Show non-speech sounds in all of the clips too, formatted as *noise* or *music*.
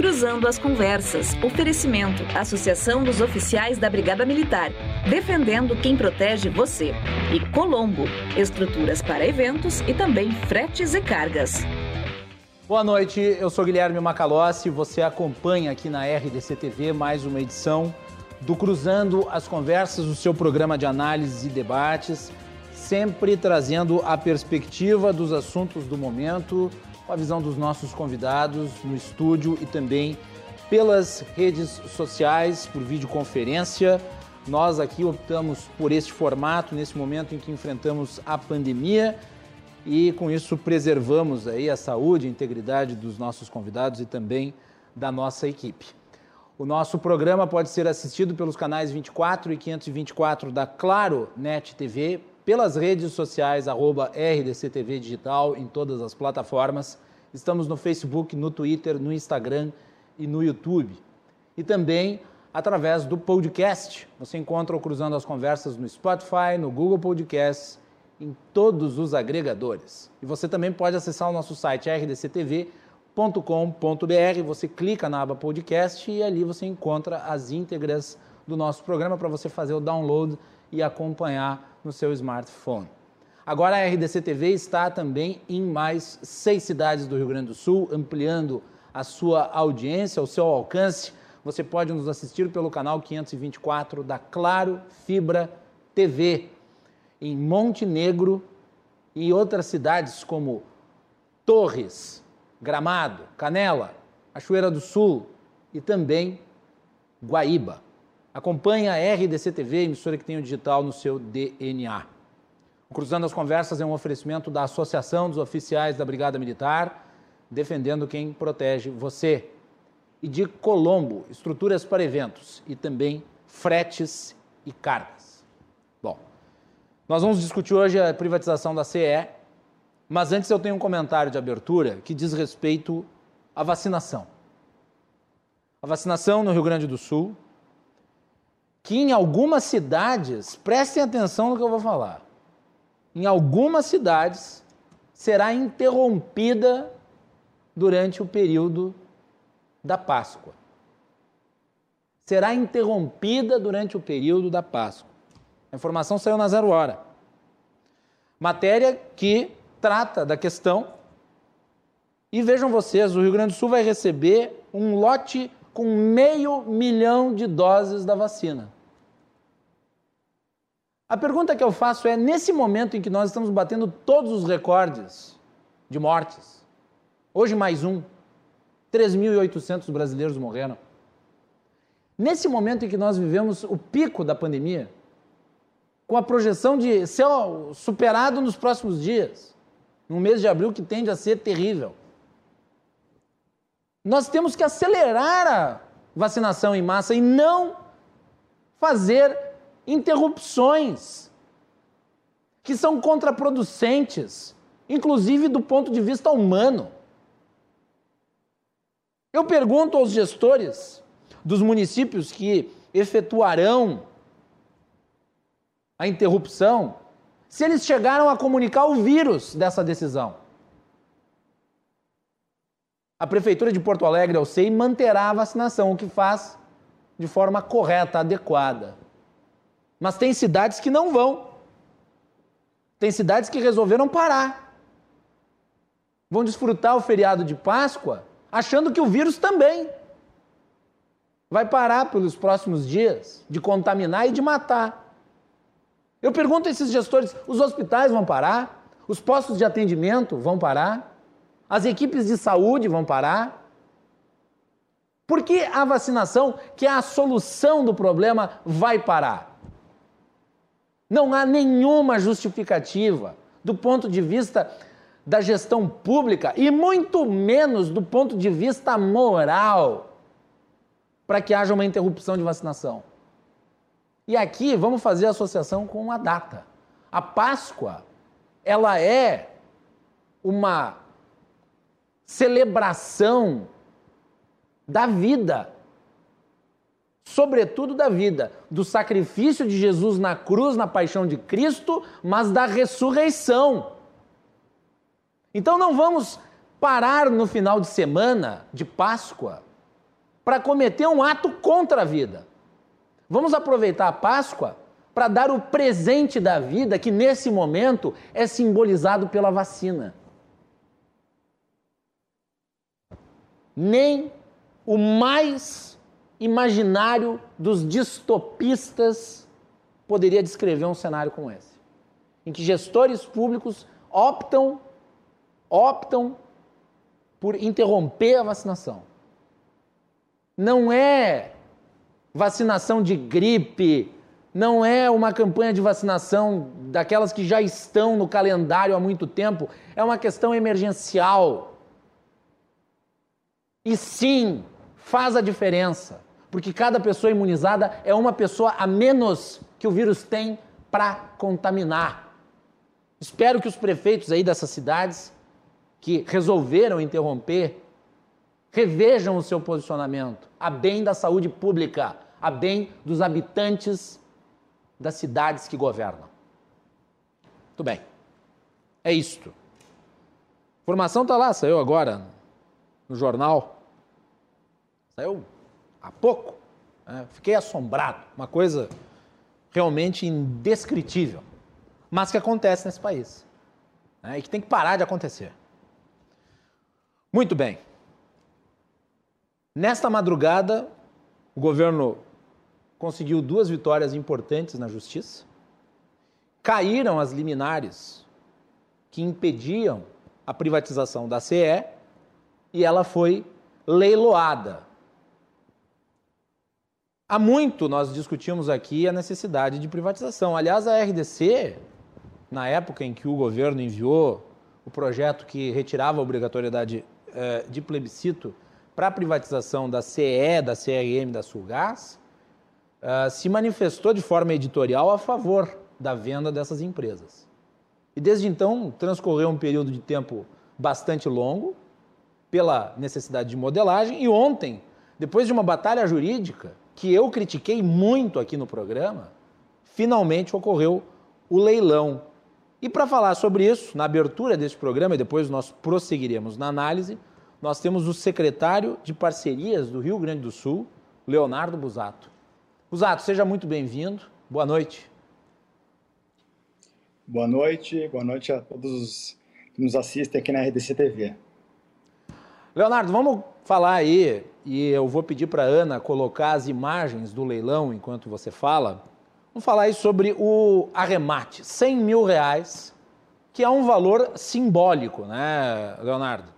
Cruzando as Conversas. Oferecimento. Associação dos Oficiais da Brigada Militar. Defendendo quem protege você. E Colombo. Estruturas para eventos e também fretes e cargas. Boa noite, eu sou Guilherme Macalossi. Você acompanha aqui na RDC TV mais uma edição do Cruzando as Conversas, o seu programa de análise e debates, sempre trazendo a perspectiva dos assuntos do momento com a visão dos nossos convidados no estúdio e também pelas redes sociais, por videoconferência. Nós aqui optamos por este formato nesse momento em que enfrentamos a pandemia e com isso preservamos aí a saúde e integridade dos nossos convidados e também da nossa equipe. O nosso programa pode ser assistido pelos canais 24 e 524 da Claro Net TV, pelas redes sociais, arroba RDCTV Digital, em todas as plataformas. Estamos no Facebook, no Twitter, no Instagram e no YouTube. E também através do podcast. Você encontra o Cruzando as Conversas no Spotify, no Google Podcasts, em todos os agregadores. E você também pode acessar o nosso site rdctv.com.br. Você clica na aba podcast e ali você encontra as íntegras do nosso programa para você fazer o download e acompanhar no seu smartphone. Agora a RDC TV está também em mais seis cidades do Rio Grande do Sul, ampliando a sua audiência, o seu alcance. Você pode nos assistir pelo canal 524 da Claro Fibra TV, em Montenegro e outras cidades como Torres, Gramado, Canela, Cachoeira do Sul e também Guaíba. Acompanhe a RDC TV, emissora que tem o digital no seu DNA. O Cruzando as Conversas é um oferecimento da Associação dos Oficiais da Brigada Militar, defendendo quem protege você. E de Colombo, estruturas para eventos e também fretes e cargas. Bom, nós vamos discutir hoje a privatização da CE, mas antes eu tenho um comentário de abertura que diz respeito à vacinação. A vacinação no Rio Grande do Sul que em algumas cidades, prestem atenção no que eu vou falar, em algumas cidades será interrompida durante o período da Páscoa. Será interrompida durante o período da Páscoa. A informação saiu na zero hora. Matéria que trata da questão. E vejam vocês, o Rio Grande do Sul vai receber um lote com meio milhão de doses da vacina. A pergunta que eu faço é: nesse momento em que nós estamos batendo todos os recordes de mortes, hoje mais um, 3.800 brasileiros morreram. Nesse momento em que nós vivemos o pico da pandemia, com a projeção de ser superado nos próximos dias, no mês de abril que tende a ser terrível. Nós temos que acelerar a vacinação em massa e não fazer interrupções que são contraproducentes, inclusive do ponto de vista humano. Eu pergunto aos gestores dos municípios que efetuarão a interrupção se eles chegaram a comunicar o vírus dessa decisão. A Prefeitura de Porto Alegre, eu sei, manterá a vacinação, o que faz de forma correta, adequada. Mas tem cidades que não vão. Tem cidades que resolveram parar. Vão desfrutar o feriado de Páscoa achando que o vírus também vai parar pelos próximos dias de contaminar e de matar. Eu pergunto a esses gestores: os hospitais vão parar? Os postos de atendimento vão parar? As equipes de saúde vão parar? Por que a vacinação, que é a solução do problema, vai parar? Não há nenhuma justificativa do ponto de vista da gestão pública e muito menos do ponto de vista moral para que haja uma interrupção de vacinação. E aqui vamos fazer associação com a data. A Páscoa, ela é uma celebração da vida, sobretudo da vida, do sacrifício de Jesus na cruz, na paixão de Cristo, mas da ressurreição. Então não vamos parar no final de semana de Páscoa para cometer um ato contra a vida. Vamos aproveitar a Páscoa para dar o presente da vida que nesse momento é simbolizado pela vacina. Nem o mais imaginário dos distopistas poderia descrever um cenário como esse, em que gestores públicos optam optam por interromper a vacinação. Não é vacinação de gripe, não é uma campanha de vacinação daquelas que já estão no calendário há muito tempo, é uma questão emergencial. E sim, faz a diferença, porque cada pessoa imunizada é uma pessoa a menos que o vírus tem para contaminar. Espero que os prefeitos aí dessas cidades que resolveram interromper revejam o seu posicionamento a bem da saúde pública, a bem dos habitantes das cidades que governam. Muito bem. É isto. Informação está lá, saiu agora no jornal. Saiu há pouco. Né? Fiquei assombrado. Uma coisa realmente indescritível. Mas que acontece nesse país. Né? E que tem que parar de acontecer. Muito bem. Nesta madrugada, o governo conseguiu duas vitórias importantes na justiça. Caíram as liminares que impediam a privatização da CE e ela foi leiloada. Há muito nós discutimos aqui a necessidade de privatização. Aliás, a RDC, na época em que o governo enviou o projeto que retirava a obrigatoriedade eh, de plebiscito para a privatização da CE, da CRM, da Sulgás, uh, se manifestou de forma editorial a favor da venda dessas empresas. E desde então transcorreu um período de tempo bastante longo, pela necessidade de modelagem, e ontem, depois de uma batalha jurídica que eu critiquei muito aqui no programa, finalmente ocorreu o leilão. E para falar sobre isso, na abertura deste programa, e depois nós prosseguiremos na análise, nós temos o secretário de parcerias do Rio Grande do Sul, Leonardo Busato. Busato, seja muito bem-vindo. Boa noite. Boa noite, boa noite a todos que nos assistem aqui na RDC TV. Leonardo, vamos falar aí, e eu vou pedir para Ana colocar as imagens do leilão enquanto você fala. Vamos falar aí sobre o arremate, 100 mil reais, que é um valor simbólico, né, Leonardo?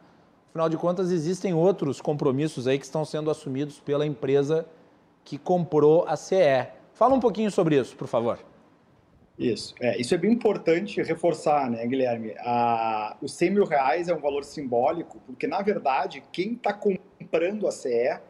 Afinal de contas, existem outros compromissos aí que estão sendo assumidos pela empresa que comprou a CE. Fala um pouquinho sobre isso, por favor. Isso, é, isso é bem importante reforçar, né, Guilherme? A, os 100 mil reais é um valor simbólico, porque, na verdade, quem está comprando a CE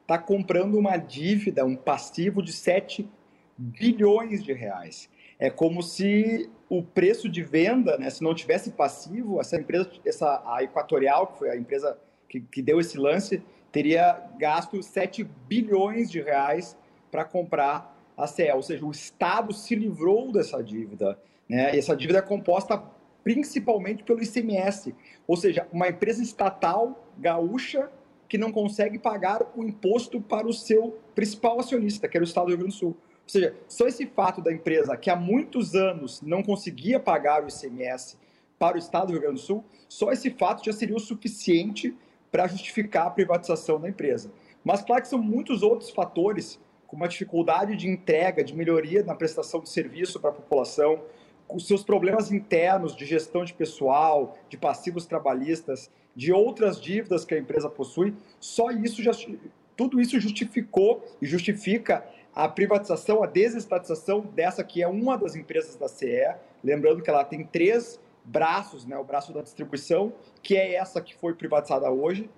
está comprando uma dívida, um passivo de 7 bilhões de reais. É como se o preço de venda, né, se não tivesse passivo, essa empresa, essa, a Equatorial, que foi a empresa que, que deu esse lance, teria gasto 7 bilhões de reais para comprar a CE, ou seja, o Estado se livrou dessa dívida. Né? Essa dívida é composta principalmente pelo ICMS, ou seja, uma empresa estatal gaúcha que não consegue pagar o imposto para o seu principal acionista, que era o Estado do Rio Grande do Sul. Ou seja, só esse fato da empresa que há muitos anos não conseguia pagar o ICMS para o Estado do Rio Grande do Sul, só esse fato já seria o suficiente para justificar a privatização da empresa. Mas claro que são muitos outros fatores, como a dificuldade de entrega, de melhoria na prestação de serviço para a população, os seus problemas internos de gestão de pessoal, de passivos trabalhistas, de outras dívidas que a empresa possui, só isso já tudo isso justificou e justifica a privatização, a desestatização dessa que é uma das empresas da CE, lembrando que ela tem três braços, né, o braço da distribuição, que é essa que foi privatizada hoje,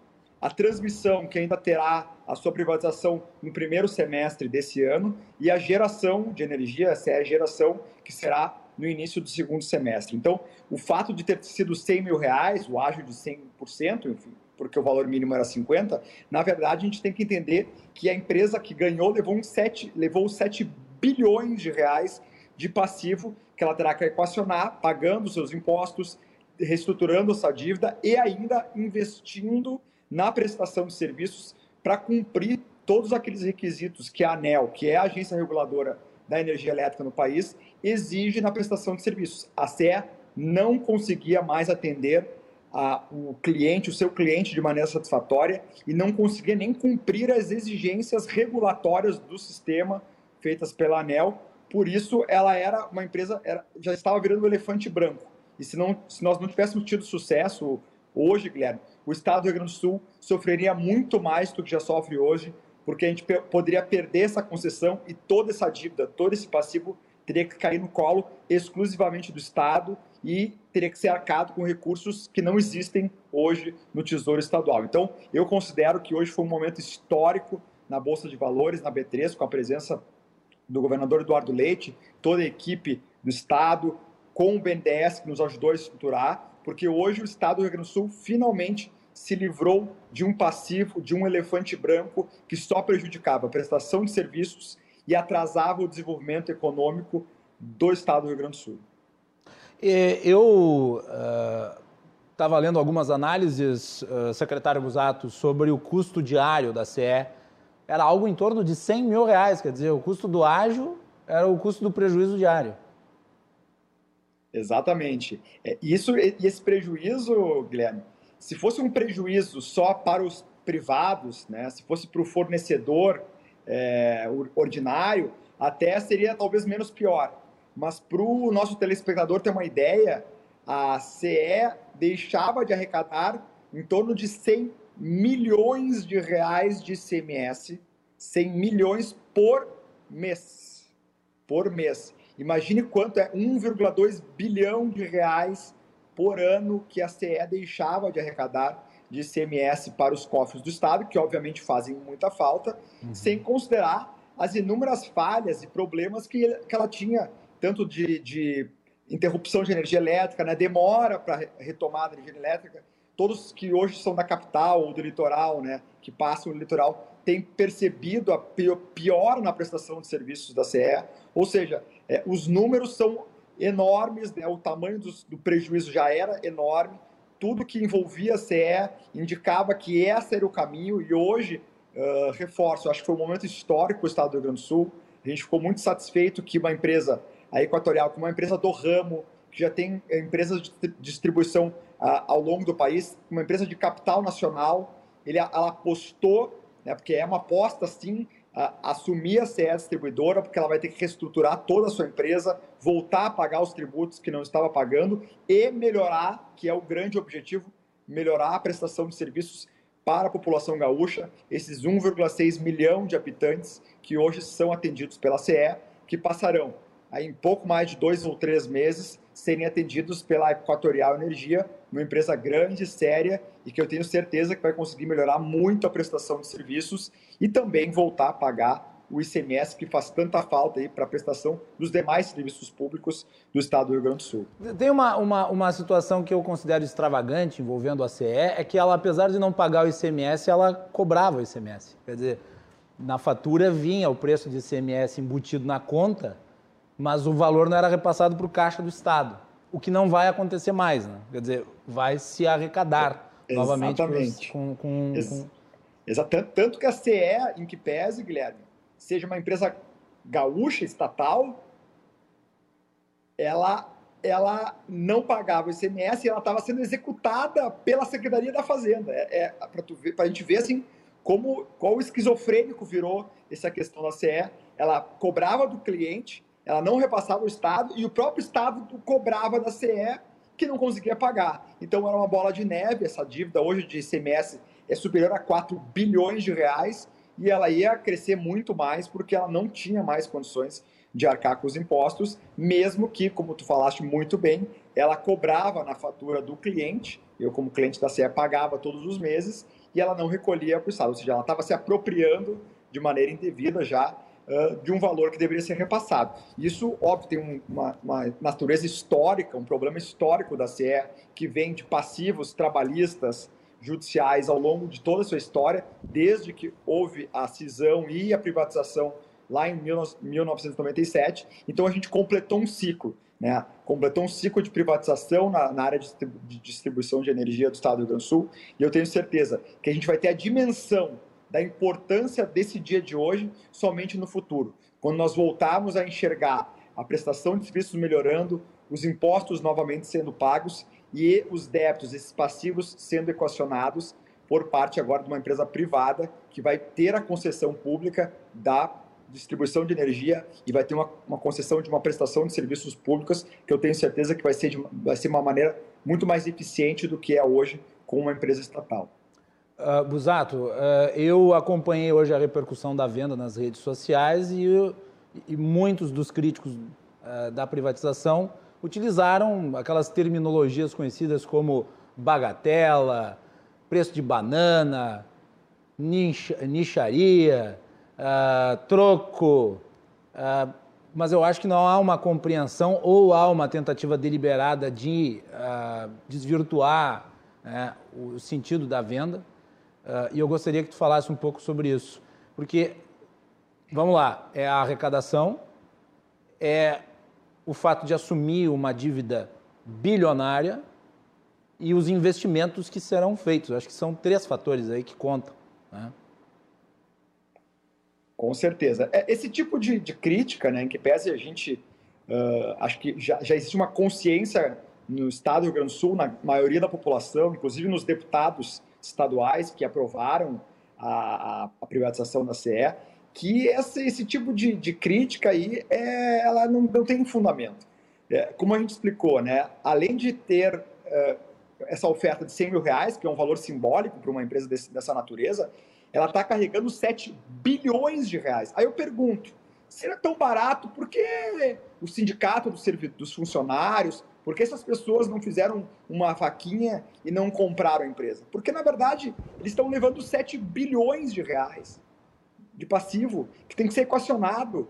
a transmissão, que ainda terá a sua privatização no primeiro semestre desse ano, e a geração de energia, essa é a geração que será no início do segundo semestre. Então, o fato de ter sido 100 mil reais, o ágio de 100%, enfim, porque o valor mínimo era 50, na verdade a gente tem que entender que a empresa que ganhou levou, um 7, levou 7 bilhões de reais de passivo que ela terá que equacionar, pagando seus impostos, reestruturando essa dívida e ainda investindo na prestação de serviços para cumprir todos aqueles requisitos que a ANEL, que é a agência reguladora da energia elétrica no país, exige na prestação de serviços. A CE não conseguia mais atender a, o cliente, o seu cliente de maneira satisfatória e não conseguia nem cumprir as exigências regulatórias do sistema feitas pela ANEL. Por isso, ela era uma empresa, era, já estava virando um elefante branco. E se, não, se nós não tivéssemos tido sucesso hoje, Guilherme, o Estado do Rio Grande do Sul sofreria muito mais do que já sofre hoje porque a gente poderia perder essa concessão e toda essa dívida, todo esse passivo teria que cair no colo exclusivamente do Estado e teria que ser arcado com recursos que não existem hoje no Tesouro Estadual. Então, eu considero que hoje foi um momento histórico na Bolsa de Valores, na B3, com a presença do governador Eduardo Leite, toda a equipe do Estado, com o BNDES, que nos ajudou a estruturar, porque hoje o Estado do Rio Grande do Sul finalmente se livrou de um passivo, de um elefante branco que só prejudicava a prestação de serviços e atrasava o desenvolvimento econômico do estado do Rio Grande do Sul. Eu estava uh, lendo algumas análises, uh, secretário Busato, sobre o custo diário da CE. Era algo em torno de 100 mil reais, quer dizer, o custo do ágio era o custo do prejuízo diário. Exatamente. É, isso, e esse prejuízo, Guilherme, se fosse um prejuízo só para os privados, né, se fosse para o fornecedor é, ordinário, até seria talvez menos pior. Mas para o nosso telespectador ter uma ideia, a CE deixava de arrecadar em torno de 100 milhões de reais de ICMS, 100 milhões por mês. Por mês. Imagine quanto é 1,2 bilhão de reais por ano que a CE deixava de arrecadar de ICMS para os cofres do Estado, que obviamente fazem muita falta, uhum. sem considerar as inúmeras falhas e problemas que, que ela tinha, tanto de, de interrupção de energia elétrica, né, demora para retomada de energia elétrica. Todos que hoje são da capital ou do litoral, né, que passam no litoral, têm percebido a pior na prestação de serviços da CE. Ou seja, é, os números são enormes, né? o tamanho do, do, prejuízo já era enorme, tudo que envolvia a CE indicava que esse era o caminho, e hoje, uh, reforço, acho que foi um momento histórico para o Estado do Rio Grande do Sul, a gente ficou muito satisfeito que uma empresa, a Equatorial, como uma empresa do ramo, que já tem empresas de distribuição uh, ao longo do país, uma empresa de capital nacional, ele, ela apostou, né, porque é uma aposta, sim, assumir a CE distribuidora, porque ela vai ter que reestruturar toda a sua empresa, voltar a pagar os tributos que não estava pagando e melhorar, que é o grande objetivo, melhorar a prestação de serviços para a população gaúcha, esses 1,6 milhão de habitantes que hoje são atendidos pela CE, que passarão aí, em pouco mais de dois ou três meses serem atendidos pela Equatorial Energia, uma empresa grande, séria e que eu tenho certeza que vai conseguir melhorar muito a prestação de serviços e também voltar a pagar o ICMS que faz tanta falta aí para a prestação dos demais serviços públicos do Estado do Rio Grande do Sul. Tem uma, uma, uma situação que eu considero extravagante envolvendo a CE, é que ela, apesar de não pagar o ICMS, ela cobrava o ICMS. Quer dizer, na fatura vinha o preço de ICMS embutido na conta, mas o valor não era repassado para o caixa do Estado, o que não vai acontecer mais, né? Quer dizer, vai se arrecadar novamente com, com, Ex com... Exatamente. Tanto que a CE, em que pese, Guilherme, seja uma empresa gaúcha, estatal, ela, ela não pagava o ICMS e ela estava sendo executada pela Secretaria da Fazenda. É, é para a gente ver assim, como, qual esquizofrênico virou essa questão da CE. Ela cobrava do cliente, ela não repassava o Estado e o próprio Estado cobrava da CE que não conseguia pagar. Então era uma bola de neve, essa dívida. Hoje de ICMS é superior a 4 bilhões de reais e ela ia crescer muito mais porque ela não tinha mais condições de arcar com os impostos, mesmo que, como tu falaste muito bem, ela cobrava na fatura do cliente, eu como cliente da CE pagava todos os meses, e ela não recolhia para o Estado, ou seja, ela estava se apropriando de maneira indevida já de um valor que deveria ser repassado. Isso, óbvio, tem um, uma, uma, natureza histórica, um problema histórico da CE, que vem de passivos trabalhistas judiciais ao longo de toda a sua história, desde que houve a cisão e a privatização lá em 1997. Então a gente completou um ciclo, né? completou um ciclo de privatização na, na área de distribuição de energia do Estado do Rio Grande do Sul, e eu tenho certeza que a gente vai ter a dimensão da importância desse dia de hoje somente no futuro, quando nós voltarmos a enxergar a prestação de serviços melhorando, os impostos novamente sendo pagos e os débitos, esses passivos, sendo equacionados por parte agora de uma empresa privada que vai ter a concessão pública da distribuição de energia e vai ter uma, uma concessão de uma prestação de serviços públicos que eu tenho certeza que vai ser, de, vai ser uma maneira muito mais eficiente do que é hoje com uma empresa estatal. Uh, Busato, uh, eu acompanhei hoje a repercussão da venda nas redes sociais e, e muitos dos críticos uh, da privatização utilizaram aquelas terminologias conhecidas como bagatela, preço de banana, nicharia, troco, mas eu acho que não há uma compreensão ou há uma tentativa deliberada de desvirtuar né, o sentido da venda. Uh, e eu gostaria que tu falasse um pouco sobre isso. Porque, vamos lá, é a arrecadação, é o fato de assumir uma dívida bilionária e os investimentos que serão feitos. Acho que são três fatores aí que contam. Né? Com certeza. É, esse tipo de, de, crítica, né, em que pese a gente, uh, acho que já, já existe uma consciência no Estado do Rio Grande do Sul, na maioria da população, inclusive nos deputados estaduais que aprovaram a, a privatização da CE, que esse, tipo de, de, crítica aí, é, ela não, não tem fundamento. É, como a gente explicou, né, além de ter é, essa oferta de 100 mil reais, que é um valor simbólico para uma empresa desse, dessa natureza, ela está carregando 7 bilhões de reais. Aí eu pergunto, se é tão barato, por que o sindicato dos, dos funcionários, por que essas pessoas não fizeram uma vaquinha e não compraram a empresa? Porque, na verdade, eles estão levando 7 bilhões de reais de passivo, que tem que ser equacionado.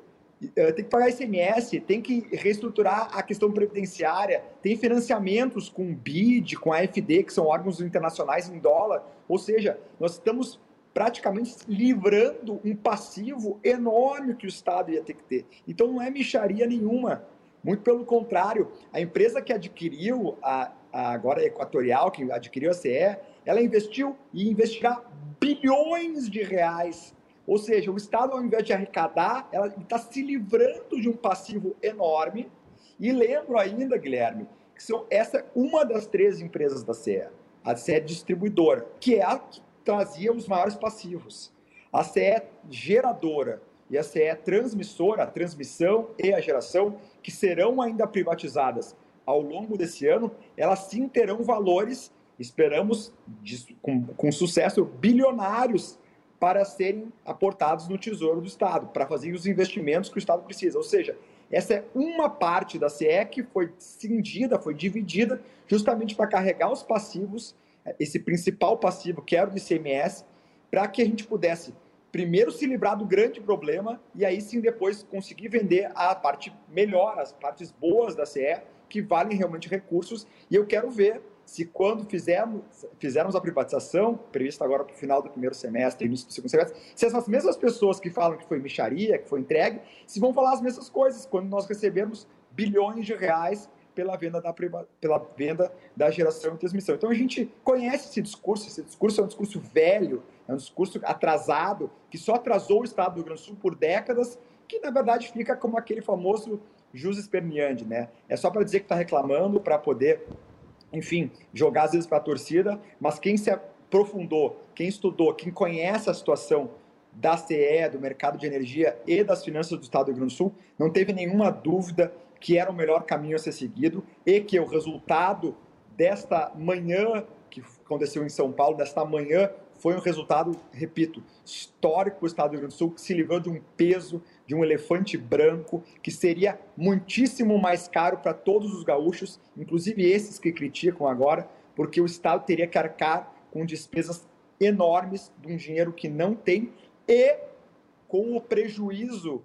Eh, tem que pagar ICMS, tem que reestruturar a questão previdenciária, tem financiamentos com o BID, com a FD, que são órgãos internacionais em dólar. Ou seja, nós estamos praticamente livrando um passivo enorme que o Estado ia ter que ter. Então não é micharia nenhuma. Muito pelo contrário, a empresa que adquiriu, a, a agora a Equatorial, que adquiriu a CE, ela investiu e investirá bilhões de reais. Ou seja, o Estado, ao invés de arrecadar, ela está se livrando de um passivo enorme. E lembro ainda, Guilherme, que são, essa é uma das três empresas da CE, a CE distribuidora, que é a que trazia os maiores passivos. A CE geradora e a CE transmissora, a transmissão e a geração, que serão ainda privatizadas ao longo desse ano, elas sim terão valores, esperamos, de, com, com sucesso, bilionários para serem aportados no Tesouro do Estado, para fazer os investimentos que o Estado precisa. Ou seja, essa é uma parte da CE que foi cindida, foi dividida, justamente para carregar os passivos, esse principal passivo, que era o ICMS, para que a gente pudesse primeiro se livrar do grande problema e aí sim depois conseguir vender a parte melhor, as partes boas da CE, que valem realmente recursos. E eu quero ver se quando fizermos, fizermos a privatização, prevista agora para o final do primeiro semestre, início do segundo semestre, se essas mesmas pessoas que falam que foi micharia, que foi entregue, se vão falar as mesmas coisas quando nós recebermos bilhões de reais pela venda da, pela venda da geração e transmissão. Então a gente conhece esse discurso, esse discurso é um discurso velho, é um discurso atrasado, que só atrasou o Estado do Rio Grande do Sul por décadas, que na verdade fica como aquele famoso jus esperneandi, né? É só para dizer que está reclamando, para poder, enfim, jogar às vezes para a torcida, mas quem se aprofundou, quem estudou, quem conhece a situação da CE, do mercado de energia e das finanças do Estado do Rio Grande do Sul, não teve nenhuma dúvida que era o melhor caminho a ser seguido e que o resultado desta manhã que aconteceu em São Paulo, desta manhã, foi um resultado, repito, histórico para o Estado do Rio Grande do Sul, que se livrou de um peso, de um elefante branco, que seria muitíssimo mais caro para todos os gaúchos, inclusive esses que criticam agora, porque o Estado teria que arcar com despesas enormes de um dinheiro que não tem e com o prejuízo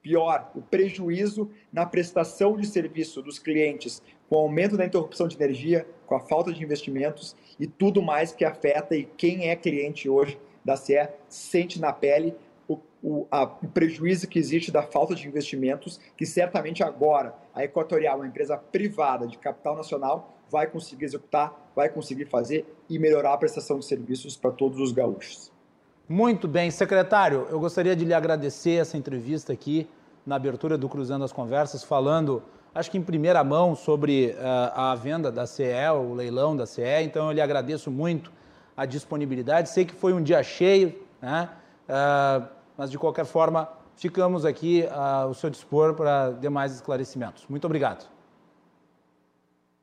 Pior, o prejuízo na prestação de serviço dos clientes, com o aumento da interrupção de energia, com a falta de investimentos e tudo mais que afeta e quem é cliente hoje da CE sente na pele o, o, a, o prejuízo que existe da falta de investimentos, que certamente agora a Equatorial, uma empresa privada de capital nacional, vai conseguir executar, vai conseguir fazer e melhorar a prestação de serviços para todos os gaúchos. Muito bem, secretário, eu gostaria de lhe agradecer essa entrevista aqui na abertura do Cruzando as Conversas, falando, acho que em primeira mão, sobre uh, a venda da CE, o leilão da CE. Então, eu lhe agradeço muito a disponibilidade. Sei que foi um dia cheio, né? Uh, mas de qualquer forma, ficamos aqui uh, ao seu dispor para demais esclarecimentos. Muito obrigado.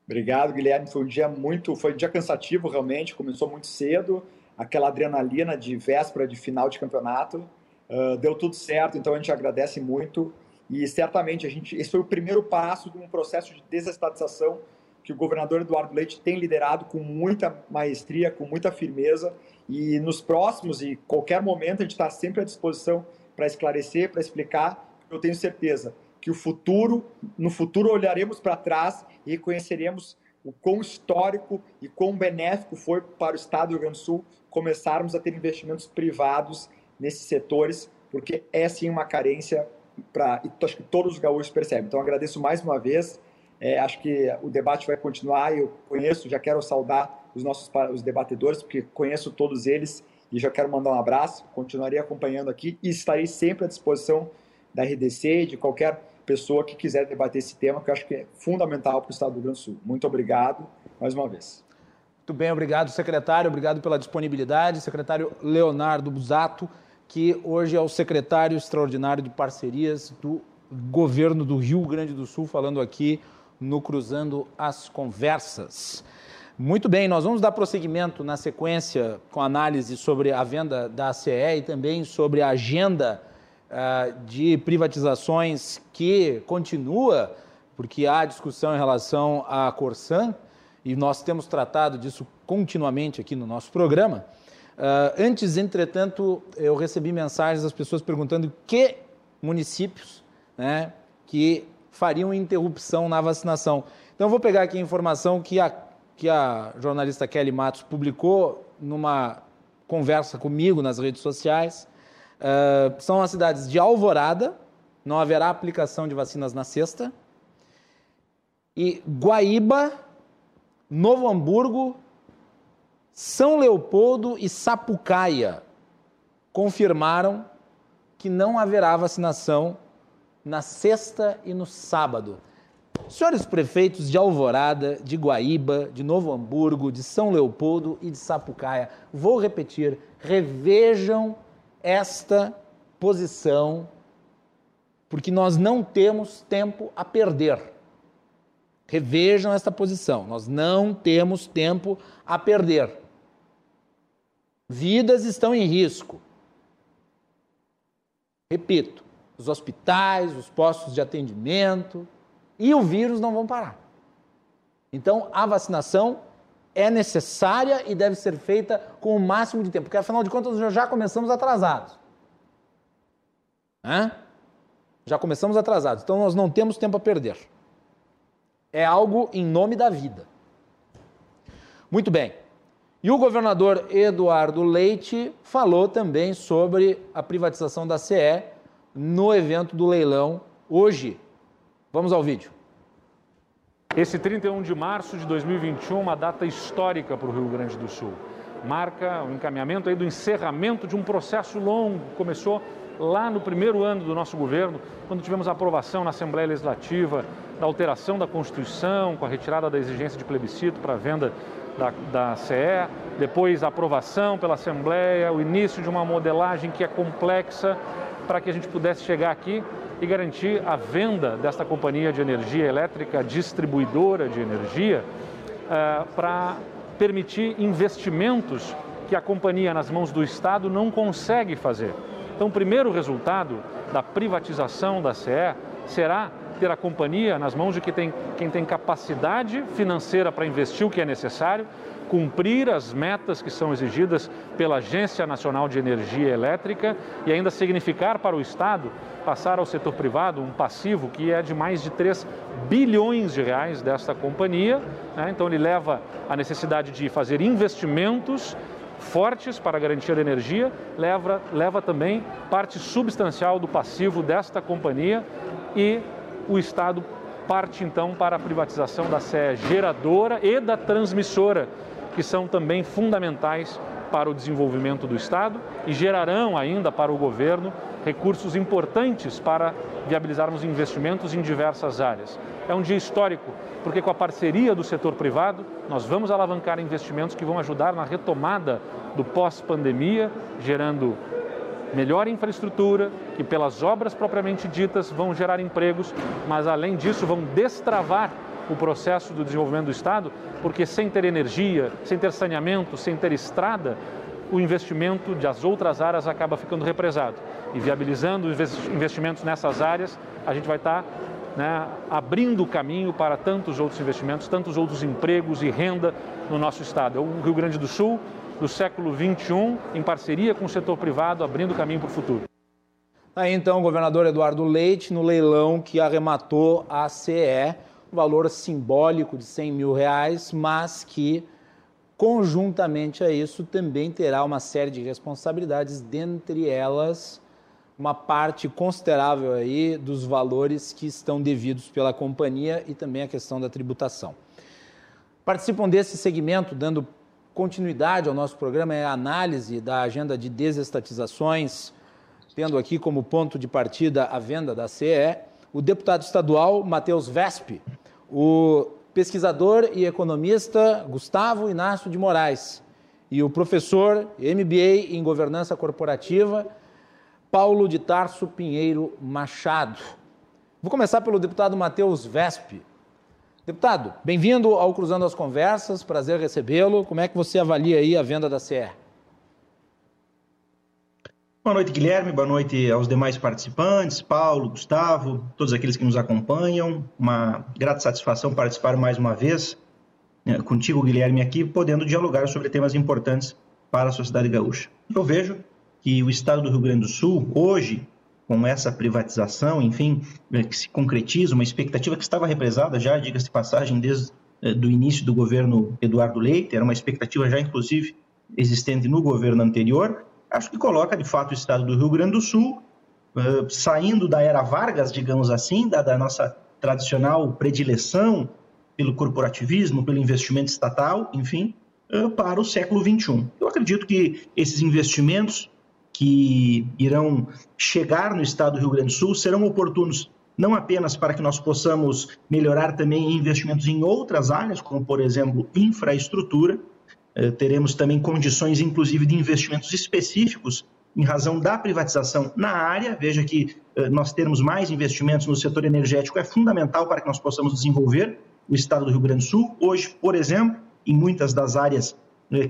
Obrigado, Guilherme. Foi um dia muito, foi um dia cansativo realmente. Começou muito cedo, aquela adrenalina de véspera de final de campeonato. Uh, deu tudo certo, então a gente agradece muito e certamente a gente, esse foi o primeiro passo de um processo de desestatização que o governador Eduardo Leite tem liderado com muita maestria, com muita firmeza e nos próximos e qualquer momento a gente está sempre à disposição para esclarecer, para explicar. Eu tenho certeza que o futuro, no futuro olharemos para trás e reconheceremos o quão histórico e quão benéfico foi para o Estado do Rio Grande do Sul começarmos a ter investimentos privados nesses setores, porque é sim uma carência para acho que todos os gaúchos percebem. Então agradeço mais uma vez. É, acho que o debate vai continuar. Eu conheço, já quero saudar os nossos os debatedores, porque conheço todos eles e já quero mandar um abraço. Continuarei acompanhando aqui e estarei sempre à disposição da RDC e de qualquer pessoa que quiser debater esse tema, que eu acho que é fundamental para o Estado do Rio Grande do Sul. Muito obrigado mais uma vez. Muito bem, obrigado, secretário. Obrigado pela disponibilidade. Secretário Leonardo Busato que hoje é o secretário extraordinário de parcerias do governo do Rio Grande do Sul, falando aqui no Cruzando as Conversas. Muito bem, nós vamos dar prosseguimento na sequência com análise sobre a venda da ACE e também sobre a agenda uh, de privatizações que continua, porque há discussão em relação à Corsan, e nós temos tratado disso continuamente aqui no nosso programa. Uh, antes, entretanto, eu recebi mensagens das pessoas perguntando que municípios né, que fariam interrupção na vacinação. Então, eu vou pegar aqui a informação que a, que a jornalista Kelly Matos publicou numa conversa comigo nas redes sociais. Uh, são as cidades de Alvorada, não haverá aplicação de vacinas na sexta, e Guaíba, Novo Hamburgo, são Leopoldo e Sapucaia confirmaram que não haverá vacinação na sexta e no sábado. Senhores prefeitos de Alvorada, de Guaíba, de Novo Hamburgo, de São Leopoldo e de Sapucaia, vou repetir, revejam esta posição, porque nós não temos tempo a perder. Revejam esta posição, nós não temos tempo a perder. Vidas estão em risco. Repito, os hospitais, os postos de atendimento e o vírus não vão parar. Então, a vacinação é necessária e deve ser feita com o máximo de tempo, porque afinal de contas já começamos atrasados. Hã? Já começamos atrasados, então nós não temos tempo a perder. É algo em nome da vida. Muito bem. E o governador Eduardo Leite falou também sobre a privatização da CE no evento do leilão hoje. Vamos ao vídeo. Esse 31 de março de 2021, uma data histórica para o Rio Grande do Sul. Marca o encaminhamento aí do encerramento de um processo longo começou lá no primeiro ano do nosso governo, quando tivemos a aprovação na Assembleia Legislativa da alteração da Constituição, com a retirada da exigência de plebiscito para a venda da, da CE, depois a aprovação pela Assembleia, o início de uma modelagem que é complexa para que a gente pudesse chegar aqui e garantir a venda desta companhia de energia elétrica, distribuidora de energia, uh, para permitir investimentos que a companhia, nas mãos do Estado, não consegue fazer. Então, o primeiro resultado da privatização da CE será ter a companhia nas mãos de quem tem, quem tem capacidade financeira para investir o que é necessário, cumprir as metas que são exigidas pela Agência Nacional de Energia Elétrica e ainda significar para o Estado passar ao setor privado um passivo que é de mais de 3 bilhões de reais desta companhia. Né? Então, ele leva a necessidade de fazer investimentos fortes para a garantia da energia, leva, leva também parte substancial do passivo desta companhia e o Estado parte então para a privatização da SE geradora e da transmissora, que são também fundamentais para o desenvolvimento do Estado e gerarão ainda para o governo recursos importantes para viabilizarmos investimentos em diversas áreas. É um dia histórico, porque com a parceria do setor privado, nós vamos alavancar investimentos que vão ajudar na retomada do pós-pandemia, gerando melhor infraestrutura, que pelas obras propriamente ditas vão gerar empregos, mas além disso vão destravar o processo do desenvolvimento do Estado, porque sem ter energia, sem ter saneamento, sem ter estrada, o investimento das outras áreas acaba ficando represado. E viabilizando investimentos nessas áreas, a gente vai estar né, abrindo o caminho para tantos outros investimentos, tantos outros empregos e renda no nosso Estado. É o Rio Grande do Sul, do século XXI, em parceria com o setor privado, abrindo caminho para o futuro. Aí então, o governador Eduardo Leite, no leilão que arrematou a CE, um valor simbólico de 100 mil reais, mas que, conjuntamente a isso, também terá uma série de responsabilidades, dentre elas uma parte considerável aí dos valores que estão devidos pela companhia e também a questão da tributação. Participam desse segmento, dando continuidade ao nosso programa, é a análise da agenda de desestatizações, tendo aqui como ponto de partida a venda da CE, o deputado estadual Matheus Vespe, o pesquisador e economista Gustavo Inácio de Moraes e o professor MBA em governança corporativa Paulo de Tarso Pinheiro Machado. Vou começar pelo deputado Matheus Vespe. Deputado, bem-vindo ao Cruzando as Conversas, prazer recebê-lo. Como é que você avalia aí a venda da CE? Boa noite, Guilherme. Boa noite aos demais participantes, Paulo, Gustavo, todos aqueles que nos acompanham. Uma grata satisfação participar mais uma vez né, contigo, Guilherme, aqui, podendo dialogar sobre temas importantes para a sociedade gaúcha. Eu vejo que o estado do Rio Grande do Sul, hoje, com essa privatização, enfim, é, que se concretiza, uma expectativa que estava represada já, diga-se de passagem, desde é, do início do governo Eduardo Leite, era uma expectativa já, inclusive, existente no governo anterior, acho que coloca, de fato, o estado do Rio Grande do Sul, uh, saindo da era Vargas, digamos assim, da, da nossa tradicional predileção pelo corporativismo, pelo investimento estatal, enfim, para o século XXI. Eu acredito que esses investimentos que irão chegar no estado do Rio Grande do Sul serão oportunos não apenas para que nós possamos melhorar também investimentos em outras áreas, como, por exemplo, infraestrutura, eh, teremos também condições, inclusive, de investimentos específicos em razão da privatização na área. Veja que eh, nós termos mais investimentos no setor energético é fundamental para que nós possamos desenvolver o estado do Rio Grande do Sul. Hoje, por exemplo, em muitas das áreas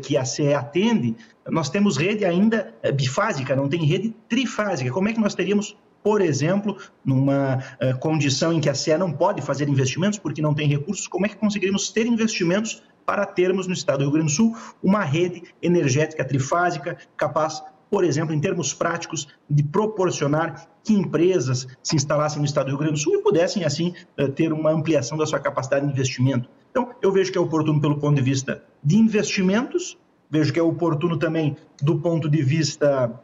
que a CE atende, nós temos rede ainda bifásica, não tem rede trifásica. Como é que nós teríamos, por exemplo, numa condição em que a CE não pode fazer investimentos porque não tem recursos, como é que conseguiríamos ter investimentos para termos no estado do Rio Grande do Sul uma rede energética trifásica capaz, por exemplo, em termos práticos, de proporcionar que empresas se instalassem no estado do Rio Grande do Sul e pudessem, assim, eh, ter uma ampliação da sua capacidade de investimento. Então, eu vejo que é oportuno pelo ponto de vista de investimentos, vejo que é oportuno também do ponto de vista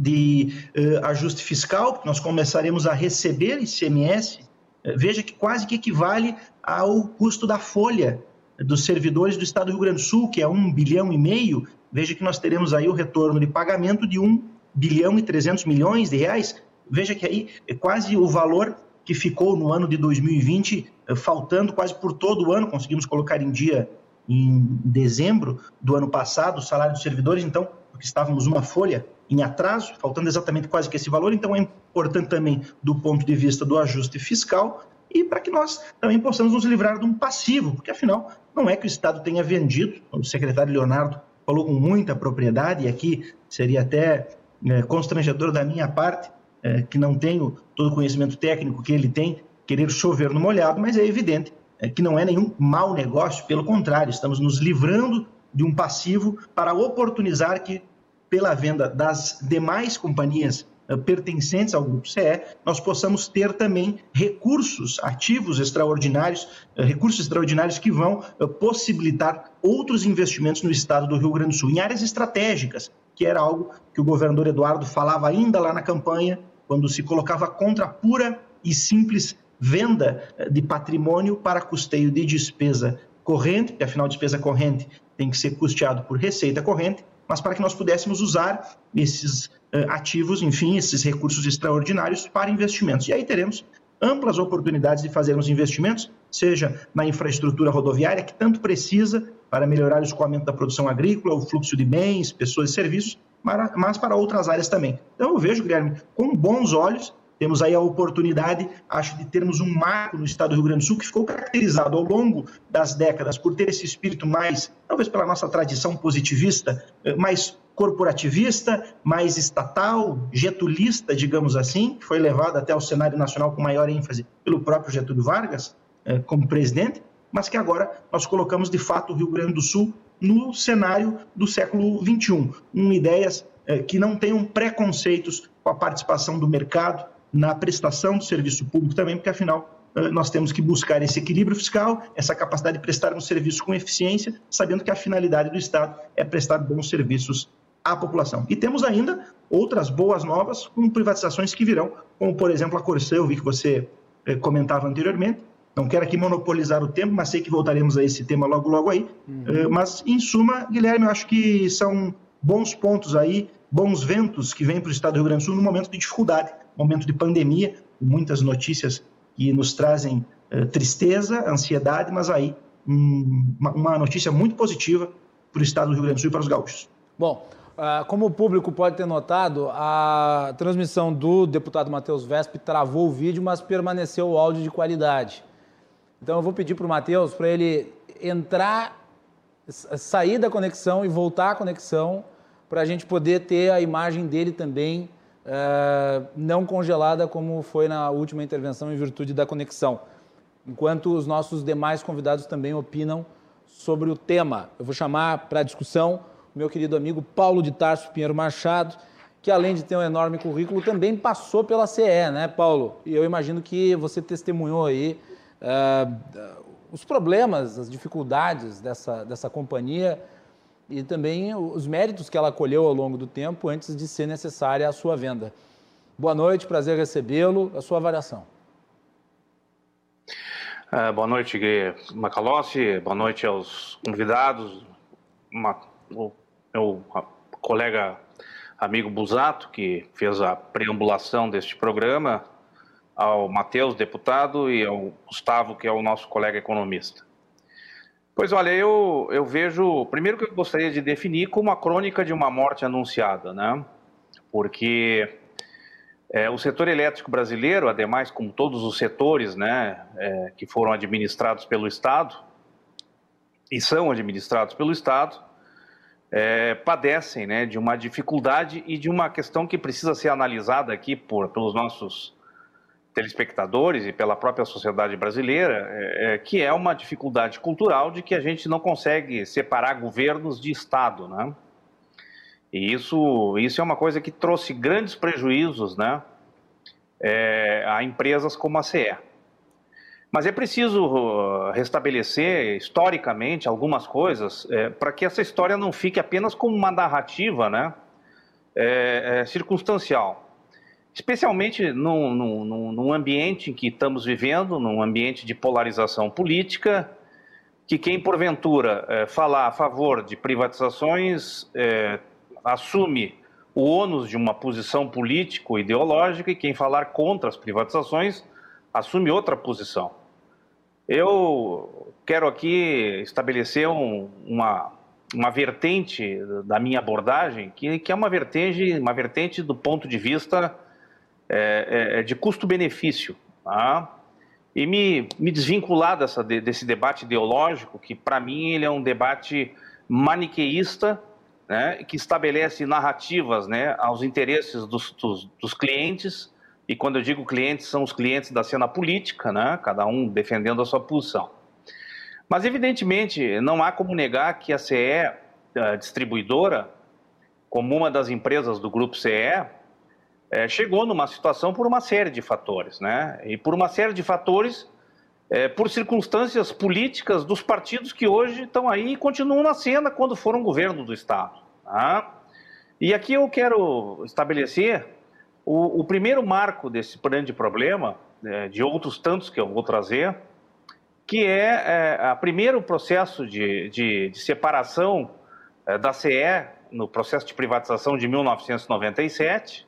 de uh, ajuste fiscal, porque nós começaremos a receber ICMS, uh, veja que quase que equivale ao custo da folha dos servidores do Estado do Rio Grande do Sul, que é um bilhão e meio, veja que nós teremos aí o retorno de pagamento de um bilhão e 300 milhões de reais. Veja que aí é quase o valor que ficou no ano de 2020, eh, faltando quase por todo o ano, conseguimos colocar em dia em dezembro do ano passado o salário dos servidores, então, porque estávamos uma folha em atraso, faltando exatamente quase que esse valor, então é importante também do ponto de vista do ajuste fiscal e para que nós também possamos nos livrar de um passivo, porque afinal não é que o Estado tenha vendido, o secretário Leonardo falou com muita propriedade, e aqui seria até é, constrangedor da minha parte, é, que não tenho todo o conhecimento técnico que ele tem, querer chover no molhado, mas é evidente é, que não é nenhum mau negócio, pelo contrário, estamos nos livrando de um passivo para oportunizar que, pela venda das demais companhias eh, pertencentes ao Grupo CE, nós possamos ter também recursos ativos extraordinários, eh, recursos extraordinários que vão eh, possibilitar outros investimentos no estado do Rio Grande do Sul, em áreas estratégicas, que era algo que o governador Eduardo falava ainda lá na campanha, quando se colocava contra a pura e simples venda de patrimônio para custeio de despesa corrente, porque afinal despesa corrente tem que ser custeado por receita corrente, mas para que nós pudéssemos usar esses uh, ativos, enfim, esses recursos extraordinários para investimentos. E aí teremos amplas oportunidades de fazermos investimentos, seja na infraestrutura rodoviária, que tanto precisa para melhorar o escoamento da produção agrícola, o fluxo de bens, pessoas e serviços, mas para outras áreas também. Então eu vejo, Guilherme, com bons olhos temos aí a oportunidade, acho, de termos um marco no estado do Rio Grande do Sul que ficou caracterizado ao longo das décadas por ter esse espírito mais, talvez pela nossa tradição positivista, eh, mais corporativista, mais estatal, getulista, digamos assim, que foi levado até ao cenário nacional com maior ênfase pelo próprio Getúlio Vargas eh, como presidente, mas que agora nós colocamos de fato o Rio Grande do Sul no cenário do século XXI, com ideias eh, que não tenham preconceitos com a participação do mercado, na prestação do serviço público também, porque afinal eh, nós temos que buscar esse equilíbrio fiscal, essa capacidade de prestar um serviço com eficiência, sabendo que a finalidade do Estado é prestar bons serviços à população. E temos ainda outras boas novas com privatizações que virão, como por exemplo a Corsã, eu vi que você eh, comentava anteriormente. Não quero aqui monopolizar o tempo, mas sei que voltaremos a esse tema logo, logo aí. Uhum. Eh, mas, em suma, Guilherme, eu acho que são bons pontos aí, bons ventos que vêm para o Estado do Rio Grande do Sul no momento de dificuldade momento de pandemia, muitas notícias que nos trazem uh, tristeza, ansiedade, mas aí um, uma, notícia muito positiva para o estado do Rio Grande do Sul e para os gaúchos. Bom, uh, como o público pode ter notado, a transmissão do deputado Matheus Vesp travou o vídeo, mas permaneceu o áudio de qualidade. Então eu vou pedir para o Matheus para ele entrar, sair da conexão e voltar à conexão para a gente poder ter a imagem dele também é, não congelada como foi na última intervenção em virtude da conexão. Enquanto os nossos demais convidados também opinam sobre o tema. Eu vou chamar para discussão o meu querido amigo Paulo de Tarso Pinheiro Machado, que além de ter um enorme currículo, também passou pela CE, né, Paulo? E eu imagino que você testemunhou aí uh, os problemas, as dificuldades dessa, dessa companhia e também os méritos que ela colheu ao longo do tempo antes de ser necessária a sua venda. Boa noite, prazer recebê-lo. A sua avaliação. Uh, boa noite, Macalossi. Boa noite aos convidados. Uma, o meu colega amigo Busato, que fez a preambulação deste programa, ao Matheus, deputado, e ao Gustavo, que é o nosso colega economista. Pois olha, eu, eu vejo. Primeiro que eu gostaria de definir como a crônica de uma morte anunciada, né? Porque é, o setor elétrico brasileiro, ademais, como todos os setores né, é, que foram administrados pelo Estado, e são administrados pelo Estado, é, padecem né, de uma dificuldade e de uma questão que precisa ser analisada aqui por, pelos nossos telespectadores e pela própria sociedade brasileira, é, é, que é uma dificuldade cultural de que a gente não consegue separar governos de Estado, né? E isso, isso é uma coisa que trouxe grandes prejuízos, né, é, a empresas como a CE. Mas é preciso uh, restabelecer historicamente algumas coisas é, para que essa história não fique apenas como uma narrativa, né, é, é circunstancial especialmente num, num, num, ambiente em que estamos vivendo, num ambiente de polarização política, que quem porventura é, falar a favor de privatizações é, assume o ônus de uma posição político-ideológica e quem falar contra as privatizações assume outra posição. Eu quero aqui estabelecer um, uma, uma vertente da minha abordagem, que, que é uma vertente, uma vertente do ponto de vista é, é, é de custo-benefício. Tá? E me, me desvincular dessa, desse debate ideológico, que para mim ele é um debate maniqueísta, né, que estabelece narrativas né, aos interesses dos, dos, dos, clientes, e quando eu digo clientes, são os clientes da cena política, né, cada um defendendo a sua posição. Mas, evidentemente, não há como negar que a CE, a distribuidora, como uma das empresas do grupo CE, é, chegou numa situação por uma série de fatores, né? E por uma série de fatores, é, por circunstâncias políticas dos partidos que hoje estão aí e continuam na cena quando foram governo do Estado. Tá? E aqui eu quero estabelecer o, o primeiro marco desse grande problema, é, de outros tantos que eu vou trazer, que é, é o primeiro processo de, de, de separação é, da CE no processo de privatização de 1997,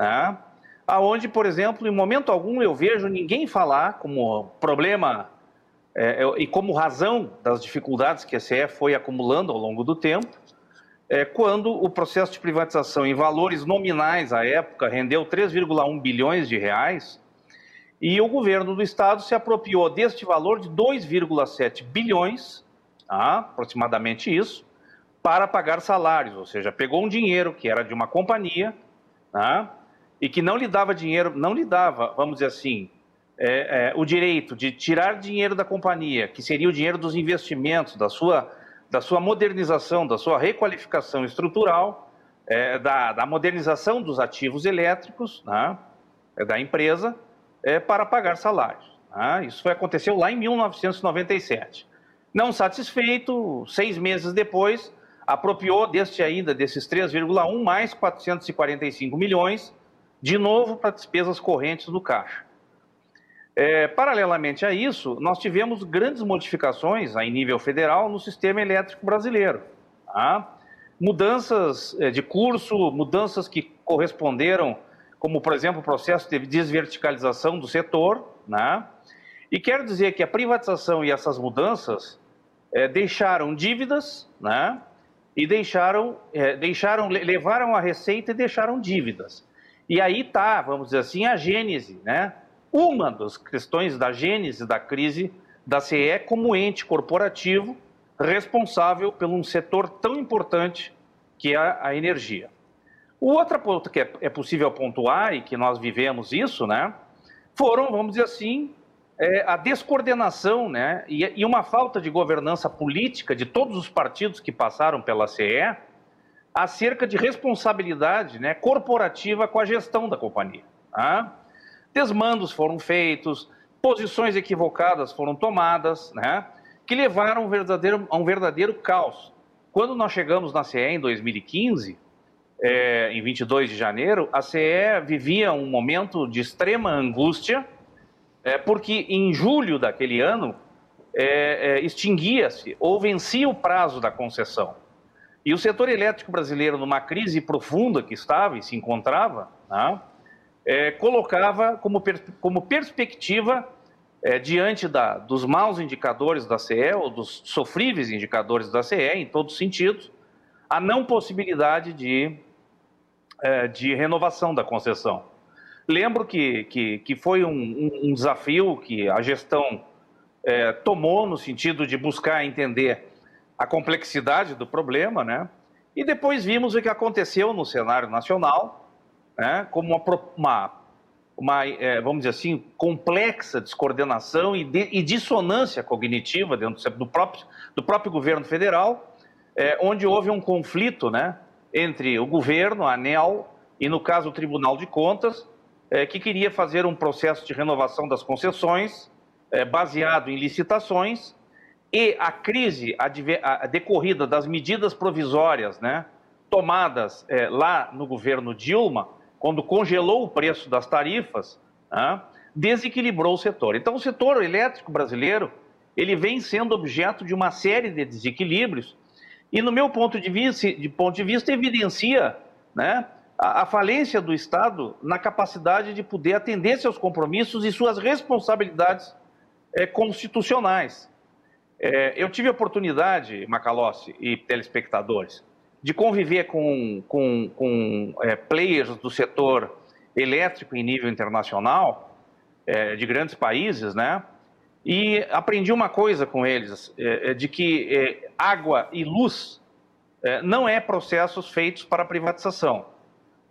né? aonde, por exemplo, em momento algum eu vejo ninguém falar como problema é, e como razão das dificuldades que a CE foi acumulando ao longo do tempo, é, quando o processo de privatização em valores nominais à época rendeu 3,1 bilhões de reais e o governo do estado se apropriou deste valor de 2,7 bilhões, tá? aproximadamente isso, para pagar salários, ou seja, pegou um dinheiro que era de uma companhia tá? E que não lhe dava dinheiro, não lhe dava, vamos dizer assim, é, é, o direito de tirar dinheiro da companhia, que seria o dinheiro dos investimentos, da sua, da sua modernização, da sua requalificação estrutural, é, da, da, modernização dos ativos elétricos né, da empresa, é, para pagar salários. Né? Isso foi, aconteceu lá em 1997. Não satisfeito, seis meses depois, apropriou deste ainda, desses 3,1 mais 445 milhões, de novo para despesas correntes do caixa. É, paralelamente a isso, nós tivemos grandes modificações em nível federal no sistema elétrico brasileiro. Tá? Mudanças é, de curso, mudanças que corresponderam como, por exemplo, o processo de desverticalização do setor, né? E quero dizer que a privatização e essas mudanças é, deixaram dívidas, né? E deixaram, é, deixaram, levaram a receita e deixaram dívidas. E aí está, vamos dizer assim, a gênese, né? Uma das questões da gênese da crise da CE como ente corporativo responsável por um setor tão importante que é a energia. O outro ponto que é, é possível pontuar, e que nós vivemos isso, né, foram, vamos dizer assim, é, a descoordenação né, e, e, uma falta de governança política de todos os partidos que passaram pela CE acerca de responsabilidade né, corporativa com a gestão da companhia. Tá? Desmandos foram feitos, posições equivocadas foram tomadas, né, que levaram verdadeiro, a um verdadeiro caos. Quando nós chegamos na CE em 2015, é, em 22 de janeiro, a CE vivia um momento de extrema angústia, é, porque em julho daquele ano é, é, extinguia-se ou vencia o prazo da concessão. E o setor elétrico brasileiro, numa crise profunda que estava e se encontrava, né, é, colocava como, per, como perspectiva, é, diante da, dos maus indicadores da CE, ou dos sofríveis indicadores da CE, em todos os sentidos, a não possibilidade de é, de renovação da concessão. Lembro que, que, que foi um, um, desafio que a gestão é, tomou no sentido de buscar entender a complexidade do problema, né? E depois vimos o que aconteceu no cenário nacional, né? Como uma, uma, uma é, vamos dizer assim, complexa descoordenação e, de, e dissonância cognitiva dentro do próprio, do próprio governo federal, é, onde houve um conflito, né? entre o governo, a ANEL, e no caso o Tribunal de Contas, é, que queria fazer um processo de renovação das concessões é, baseado em licitações e a crise decorrida das medidas provisórias né, tomadas é, lá no governo Dilma, quando congelou o preço das tarifas, né, desequilibrou o setor. Então, o setor elétrico brasileiro ele vem sendo objeto de uma série de desequilíbrios e, no meu ponto de vista, de ponto de vista evidencia né, a, a falência do Estado na capacidade de poder atender seus compromissos e suas responsabilidades é, constitucionais. É, eu tive a oportunidade, Macalossi e telespectadores, de conviver com, com, com é, players do setor elétrico em nível internacional, é, de grandes países, né? E aprendi uma coisa com eles, é, é, de que é, água e luz não é processos feitos para privatização.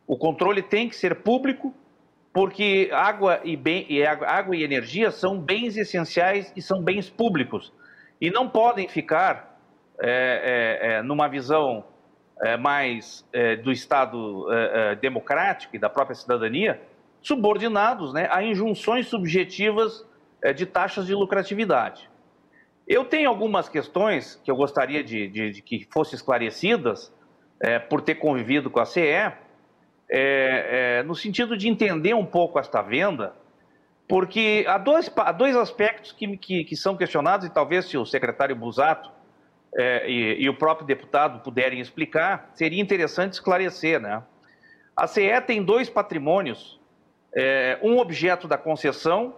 O controle tem que ser público, porque água e, bem, e água e energia são bens essenciais e são bens públicos. E não podem ficar é, é, numa visão mais do Estado democrático e da própria cidadania, subordinados né, a injunções subjetivas é, de taxas de lucratividade. Eu tenho algumas questões que eu gostaria de, de, de que fossem esclarecidas é, por ter convivido com a CE, é, é, no sentido de entender um pouco esta venda, porque há dois, há dois aspectos que, que, que são questionados, e talvez se o secretário Busato é, e, e, o próprio deputado puderem explicar, seria interessante esclarecer. Né? A CE tem dois patrimônios, é, um objeto da concessão,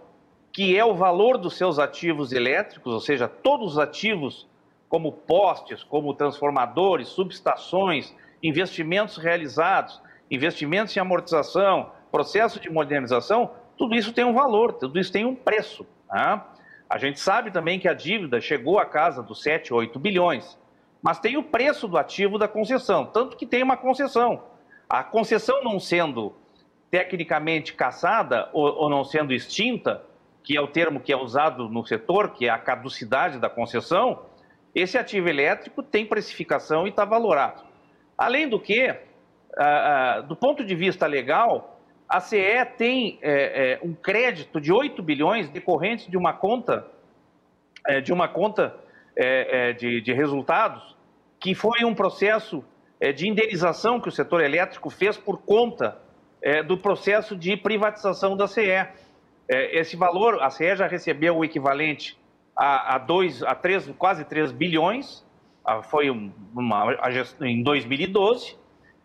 que é o valor dos seus ativos elétricos, ou seja, todos os ativos, como postes, como transformadores, subestações, investimentos realizados, investimentos em amortização, processo de modernização, tudo isso tem um valor, tudo isso tem um preço. Tá? A gente sabe também que a dívida chegou à casa dos 7, 8 bilhões, mas tem o preço do ativo da concessão, tanto que tem uma concessão. A concessão não sendo tecnicamente caçada ou, ou não sendo extinta, que é o termo que é usado no setor, que é a caducidade da concessão, esse ativo elétrico tem precificação e está valorado. Além do que, ah, ah, do ponto de vista legal, a CE tem é, é, um crédito de 8 bilhões decorrentes de uma conta, é, de uma conta é, é, de, de, resultados, que foi um processo é, de indenização que o setor elétrico fez por conta do processo de privatização da CE. esse valor, a CE já recebeu o equivalente a, a, dois, a três, quase 3 bilhões, foi uma, em 2012,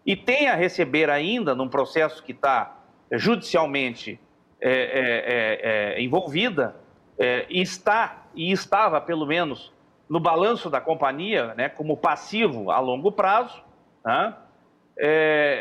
e tem a receber ainda, num processo que está judicialmente é, é, é, é envolvida, é, está, e estava pelo menos no balanço da companhia, né, como passivo a longo prazo, né,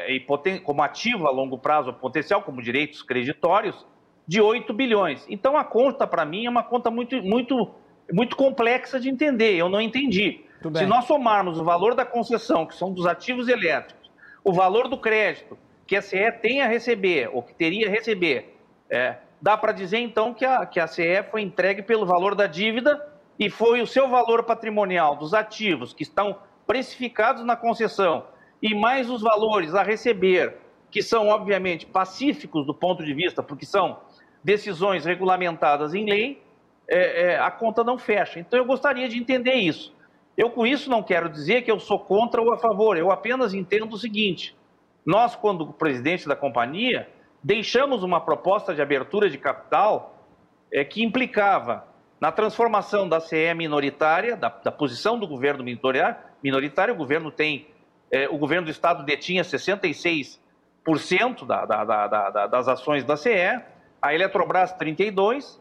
e como ativo a longo prazo potencial, como direitos creditórios, de 8 bilhões. Então a conta, para mim, é uma conta muito, muito, muito complexa de entender. Eu não entendi. Se nós somarmos o valor da concessão, que são dos ativos elétricos, o valor do crédito, que a CE tem a receber, ou que teria a receber, é, dá para dizer então que a, que a CE foi entregue pelo valor da dívida e foi o seu valor patrimonial dos ativos que estão precificados na concessão e mais os valores a receber, que são obviamente pacíficos do ponto de vista, porque são decisões regulamentadas em lei, é, é, a conta não fecha. Então eu gostaria de entender isso. Eu com isso não quero dizer que eu sou contra ou a favor, eu apenas entendo o seguinte: nós, quando presidente da companhia, deixamos uma proposta de abertura de capital é, que implicava na transformação da CE minoritária, da, da posição do governo minoritário, minoritário o governo tem, é, o governo do estado detinha 66% da, da, da, das ações da CE, a Eletrobras 32%,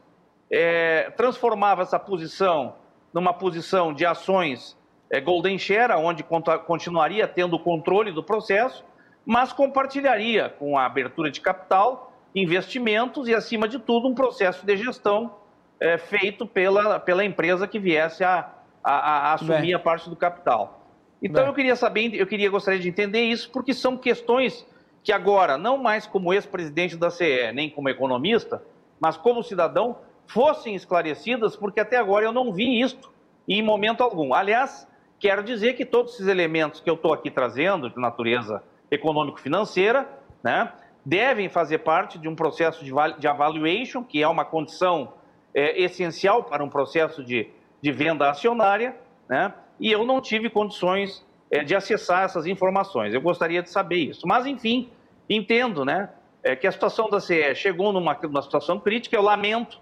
é, transformava essa posição numa posição de ações é, Golden Share, onde continuaria tendo o controle do processo, mas compartilharia com a abertura de capital, investimentos e, acima de tudo, um processo de gestão é, feito pela, pela empresa que viesse a, a, a assumir Bem. a parte do capital. Então Bem. eu queria saber, eu queria gostaria de entender isso, porque são questões que agora, não mais como ex-presidente da CE, nem como economista, mas como cidadão, fossem esclarecidas, porque até agora eu não vi isto em momento algum. Aliás, quero dizer que todos esses elementos que eu estou aqui trazendo, de natureza econômico-financeira, né, devem fazer parte de um processo de, de que é uma condição é, essencial para um processo de, de venda acionária, né, e eu não tive condições é, de acessar essas informações. Eu gostaria de saber isso. Mas, enfim, entendo né, é, que a situação da CE chegou numa, numa situação crítica, eu lamento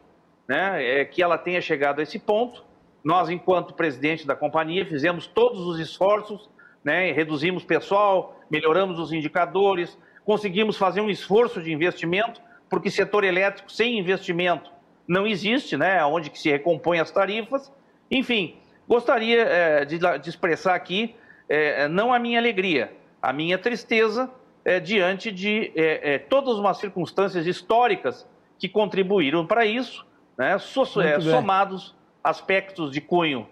né, é, que ela tenha chegado a esse ponto. Nós, enquanto presidente da companhia, fizemos todos os esforços, né, reduzimos pessoal, melhoramos os indicadores, conseguimos fazer um esforço de investimento, porque setor elétrico sem investimento não existe, né, onde que se recompõem as tarifas. Enfim, gostaria é, de, de, expressar aqui é, não a minha alegria, a minha tristeza é, diante de todas umas circunstâncias históricas que contribuíram para isso, né, somados aspectos de cunho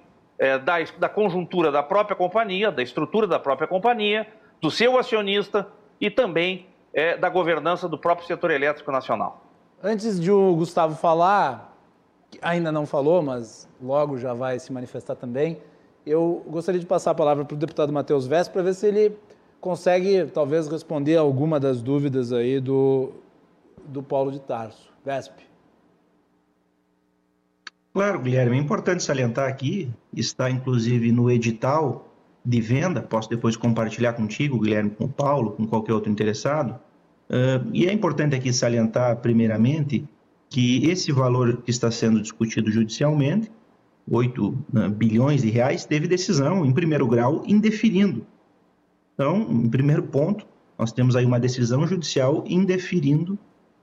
da, da conjuntura da própria companhia, da estrutura da própria companhia, do seu acionista e também é, da governança do próprio setor elétrico nacional. Antes de o Gustavo falar, ainda não falou, mas logo já vai se manifestar também, eu gostaria de passar a palavra para o deputado Matheus Vest para ver se ele consegue talvez responder alguma das dúvidas aí do, do Paulo de Tarso. Vesp. Claro, Guilherme, é importante salientar aqui, está inclusive no edital de venda, posso depois compartilhar contigo, Guilherme, com o Paulo, com qualquer outro interessado. Uh, e é importante aqui salientar, primeiramente, que esse valor que está sendo discutido judicialmente, 8 né, bilhões de reais, teve decisão em primeiro grau indeferindo. Então, em primeiro ponto, nós temos aí uma decisão judicial indeferindo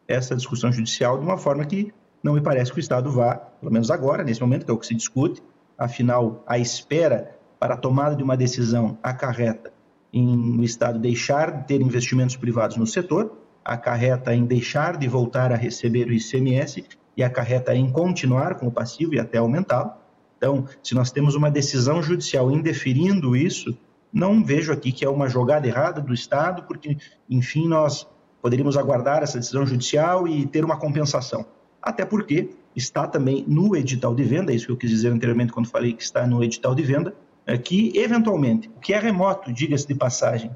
essa discussão judicial de uma forma que não me parece que o Estado vá, pelo menos agora, nesse momento, que é o que se discute, afinal, a espera para a tomada de uma decisão acarreta em o Estado deixar de ter investimentos privados no setor, acarreta em deixar de voltar a receber o ICMS e acarreta em continuar com o passivo e até aumentá-lo. Então, se nós temos uma decisão judicial indeferindo isso, não vejo aqui que é uma jogada errada do Estado, porque, enfim, nós poderíamos aguardar essa decisão judicial e ter uma compensação. Até porque está também no edital de venda, é isso que eu quis dizer anteriormente quando falei que está no edital de venda, que, eventualmente, o que é remoto, diga-se de passagem,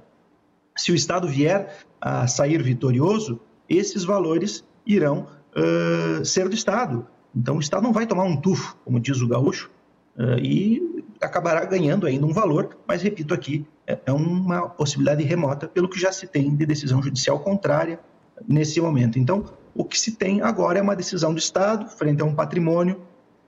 se o Estado vier a sair vitorioso, esses valores irão uh, ser do Estado. Então, o Estado não vai tomar um tufo, como diz o gaúcho, uh, e acabará ganhando ainda um valor, mas, repito aqui, é, é uma possibilidade remota, pelo que já se tem de decisão judicial contrária nesse momento. Então, o que se tem agora é uma decisão do Estado frente a um patrimônio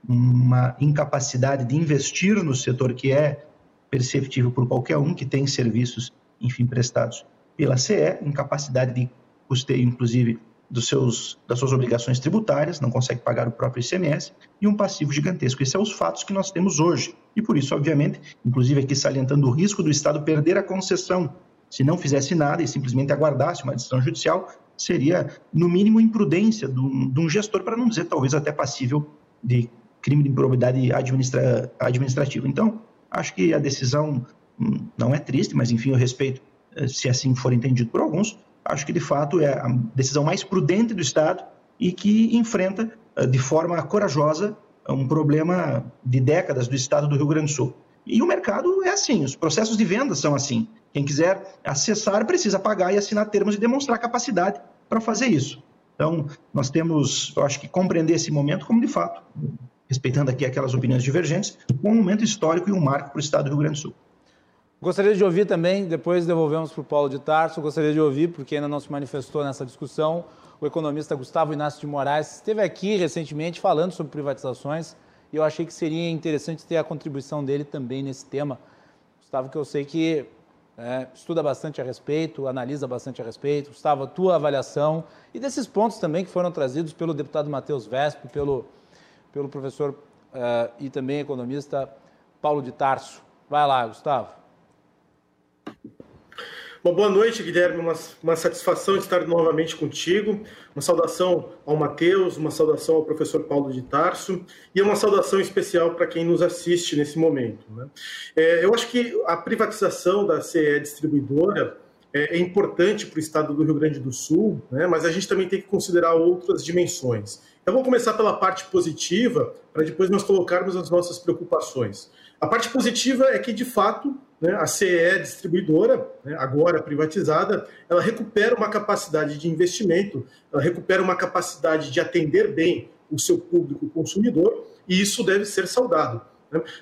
uma incapacidade de investir no setor que é perceptível por qualquer um que tem serviços, enfim, prestados pela CE, incapacidade de custeio, inclusive, dos seus, das suas obrigações tributárias, não consegue pagar o próprio ICMS, e um passivo gigantesco. Esses são os fatos que nós temos hoje. E por isso, obviamente, inclusive aqui salientando o risco do Estado perder a concessão se não fizesse nada e simplesmente aguardasse uma decisão judicial, seria, no mínimo, imprudência de um, de um gestor, para não dizer talvez até passível de crime de improbidade administra, administrativa. Então, acho que a decisão hum, não é triste, mas enfim, eu respeito eh, se assim for entendido por alguns. Acho que de fato é a decisão mais prudente do Estado e que enfrenta eh, de forma corajosa um problema de décadas do Estado do Rio Grande do Sul. E o mercado é assim, os processos de venda são assim. Quem quiser acessar precisa pagar e assinar termos e demonstrar capacidade para fazer isso. Então, nós temos, eu acho que compreender esse momento como de fato respeitando aqui aquelas opiniões divergentes, um momento histórico e um marco para o Estado do Rio Grande do Sul. Gostaria de ouvir também, depois devolvemos para o Paulo de Tarso, gostaria de ouvir, porque ainda não se manifestou nessa discussão, o economista Gustavo Inácio de Moraes esteve aqui recentemente falando sobre privatizações e eu achei que seria interessante ter a contribuição dele também nesse tema. Gustavo, que eu sei que é, estuda bastante a respeito, analisa bastante a respeito. Gustavo, a tua avaliação e desses pontos também que foram trazidos pelo deputado Matheus Vesp, pelo pelo professor uh, e também economista Paulo de Tarso. Vai lá, Gustavo. Boa noite, Guilherme. Uma, uma, satisfação estar novamente contigo. Uma saudação ao Matheus, uma saudação ao professor Paulo de Tarso e uma saudação especial para quem nos assiste nesse momento. Né? É, eu acho que a privatização da CE Distribuidora é, é importante para o estado do Rio Grande do Sul, né? mas a gente também tem que considerar outras dimensões. Então, vamos começar pela parte positiva, para depois nós colocarmos as nossas preocupações. A parte positiva é que, de fato, né, a CE distribuidora, né, agora privatizada, ela recupera uma capacidade de investimento, ela recupera uma capacidade de atender bem o seu público consumidor, e isso deve ser saudado.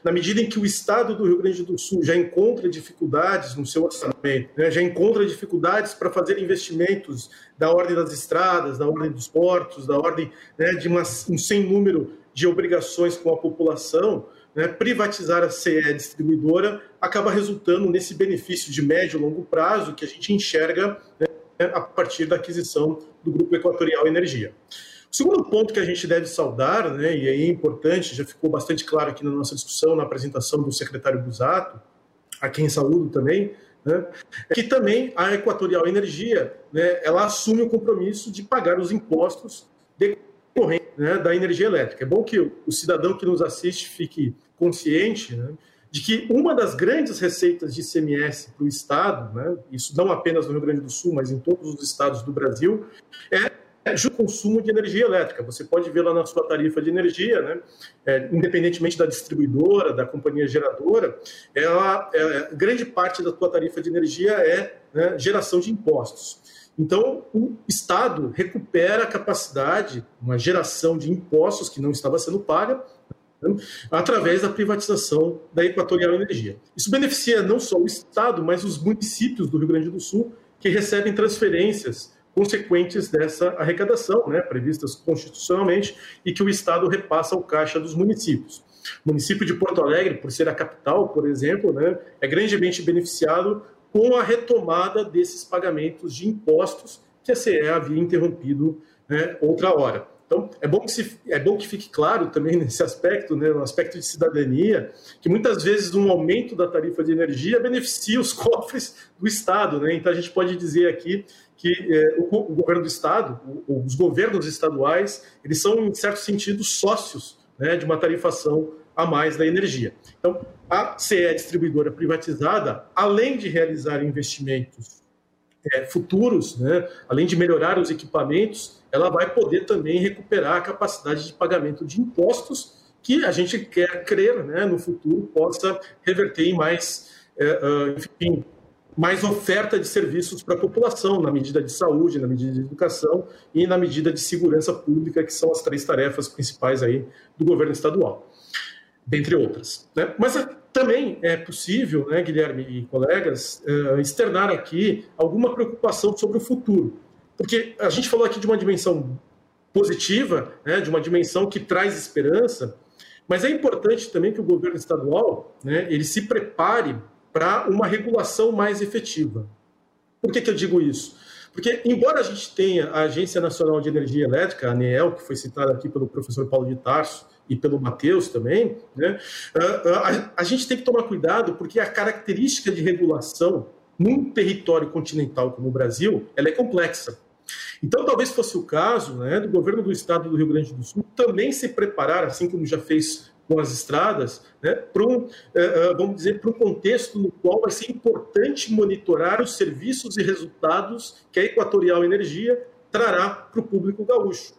Na medida em que o Estado do Rio Grande do Sul já encontra dificuldades no seu orçamento, né? já encontra dificuldades para fazer investimentos da ordem das estradas, da ordem dos portos, da ordem né, de uma, um sem número de obrigações com a população, né, privatizar a CE distribuidora acaba resultando nesse benefício de médio e longo prazo que a gente enxerga né, a partir da aquisição do Grupo Equatorial Energia. O segundo ponto que a gente deve saudar, né, e aí é importante, já ficou bastante claro aqui na nossa discussão, na apresentação do secretário Busato, a quem saúdo também, né, é que também a Equatorial Energia né, ela assume o compromisso de pagar os impostos decorrentes né, da energia elétrica. É bom que o cidadão que nos assiste fique consciente né, de que uma das grandes receitas de ICMS para o Estado, né, isso não apenas no Rio Grande do Sul, mas em todos os estados do Brasil, é é o consumo de energia elétrica. Você pode ver lá na sua tarifa de energia, né? É, independentemente da distribuidora, da companhia geradora, ela, é, grande parte da sua tarifa de energia é né, geração de impostos. Então, o Estado recupera a capacidade, uma geração de impostos que não estava sendo paga, né, através da privatização da Equatorial Energia. Isso beneficia não só o Estado, mas os municípios do Rio Grande do Sul, que recebem transferências consequentes dessa arrecadação, né, previstas constitucionalmente, e que o Estado repassa ao caixa dos municípios. O município de Porto Alegre, por ser a capital, por exemplo, né, é grandemente beneficiado com a retomada desses pagamentos de impostos que a CE havia interrompido né, outra hora. Então, é bom, que se, é bom que fique claro também *laughs* nesse aspecto, né, no aspecto de cidadania, que muitas vezes um aumento da tarifa de energia beneficia os *laughs* cofres do Estado. Né? Então, a gente pode dizer aqui que é, o, o, governo do Estado, o, os governos estaduais, eles são, em certo sentido, sócios né, de uma tarifação a mais da energia. Então, a CE distribuidora privatizada, além de realizar investimentos é, futuros, né, além de melhorar os equipamentos, ela vai poder também recuperar a capacidade de pagamento de impostos que a gente quer crer, né, no futuro possa reverter em mais, é, enfim, mais oferta de serviços para a população, na medida de saúde, na medida de educação e na medida de segurança pública, que são as três tarefas principais aí do governo estadual dentre outras. Né? Mas eh, também é possível, né, Guilherme e colegas, uh, externar aqui alguma preocupação sobre o futuro. Porque a gente falou aqui de uma dimensão positiva, né, de uma dimensão que traz esperança, mas é importante também que o governo estadual né, ele se prepare para uma regulação mais efetiva. Por que, que eu digo isso? Porque, embora a gente tenha a Agência Nacional de Energia Elétrica, a ANEEL, que foi citada aqui pelo professor Paulo de Tarso, e pelo Matheus também, né? A gente tem que tomar cuidado porque a característica de regulação num território continental como o Brasil, ela é complexa. Então, talvez fosse o caso né, do governo do estado do Rio Grande do Sul também se preparar, assim como já fez com as estradas, né, para um, eh, eh, vamos dizer, para um contexto no qual vai ser importante monitorar os serviços e resultados que a Equatorial Energia trará para o público gaúcho.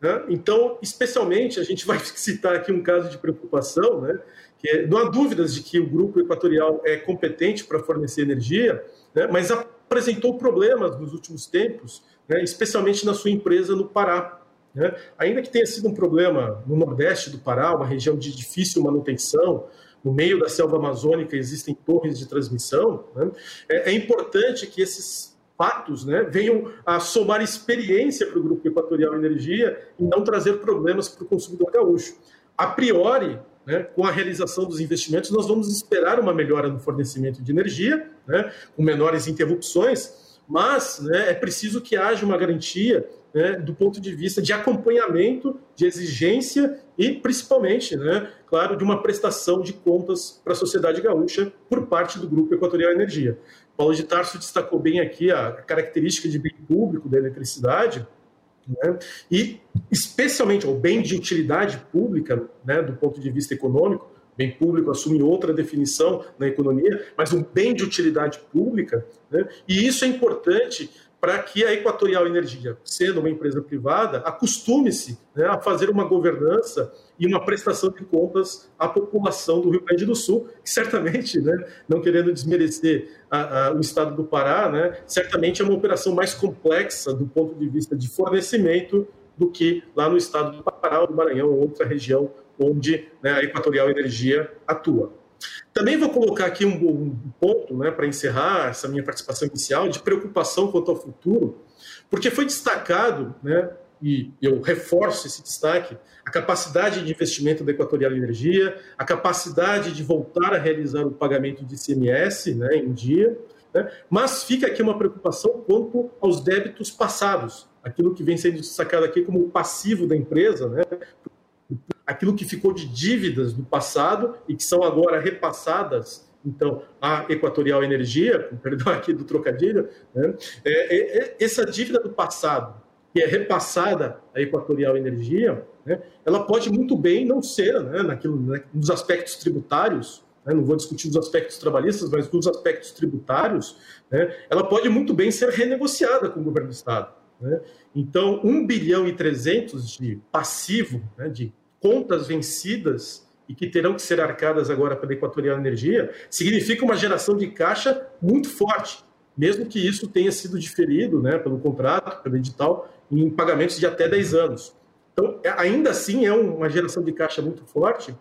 Né? Então, especialmente, a gente vai *laughs* citar aqui um caso de preocupação, né? que é, não há dúvidas de que o grupo equatorial é competente para fornecer energia, né? mas apresentou problemas nos últimos tempos, né? especialmente na sua empresa no Pará. Né? Ainda que tenha sido um problema no nordeste do Pará, uma região de difícil manutenção, no meio da selva amazônica existem torres de transmissão, né? é, é importante que esses fatos né, venham a somar experiência para o Grupo Equatorial Energia e não trazer problemas para o consumidor gaúcho. A priori, né, com a realização dos investimentos, nós vamos esperar uma melhora no fornecimento de energia, né, com menores interrupções, mas né, é preciso que haja uma garantia né, do ponto de vista de acompanhamento, de exigência e, principalmente, né, claro, de uma prestação de contas para a sociedade gaúcha por parte do Grupo Equatorial Energia. Paulo de Tarso destacou bem aqui a característica de bem público da eletricidade, né, e especialmente o bem de utilidade pública, né, do ponto de vista econômico, bem público assume outra definição na economia, mas um bem de utilidade pública, né, e isso é importante para que a Equatorial Energia, sendo uma empresa privada, acostume-se né, a fazer uma governança e uma prestação de contas à população do Rio Grande do Sul, que certamente, né, não querendo desmerecer a, a, o estado do Pará, né, certamente é uma operação mais complexa do ponto de vista de fornecimento do que lá no estado do Pará ou do Maranhão, outra região onde né, a Equatorial Energia atua. Também vou colocar aqui um, um ponto né, para encerrar essa minha participação inicial de preocupação quanto ao futuro, porque foi destacado, né, e eu reforço esse destaque, a capacidade de investimento da Equatorial Energia, a capacidade de voltar a realizar o pagamento de ICMS né, em dia, né, mas fica aqui uma preocupação quanto aos débitos passados, aquilo que vem sendo destacado aqui como passivo da empresa, né, aquilo que ficou de dívidas do passado e que são agora repassadas então, a Equatorial Energia, perdão aqui do trocadilho, né, é, é, é, essa dívida do passado, que é repassada à Equatorial Energia, né, ela pode muito bem não ser, né, naquilo, né, nos aspectos tributários, né, não vou discutir os aspectos trabalhistas, mas nos aspectos tributários, né, ela pode muito bem ser renegociada com o governo do Estado. Então, 1 bilhão e 300 de passivo, de contas vencidas e que terão que ser arcadas agora pela Equatorial Energia, significa uma geração de caixa muito forte, mesmo que isso tenha sido diferido né, pelo contrato, pelo edital, em pagamentos de até 10 anos. Então, é, ainda assim, é uma geração de caixa muito forte,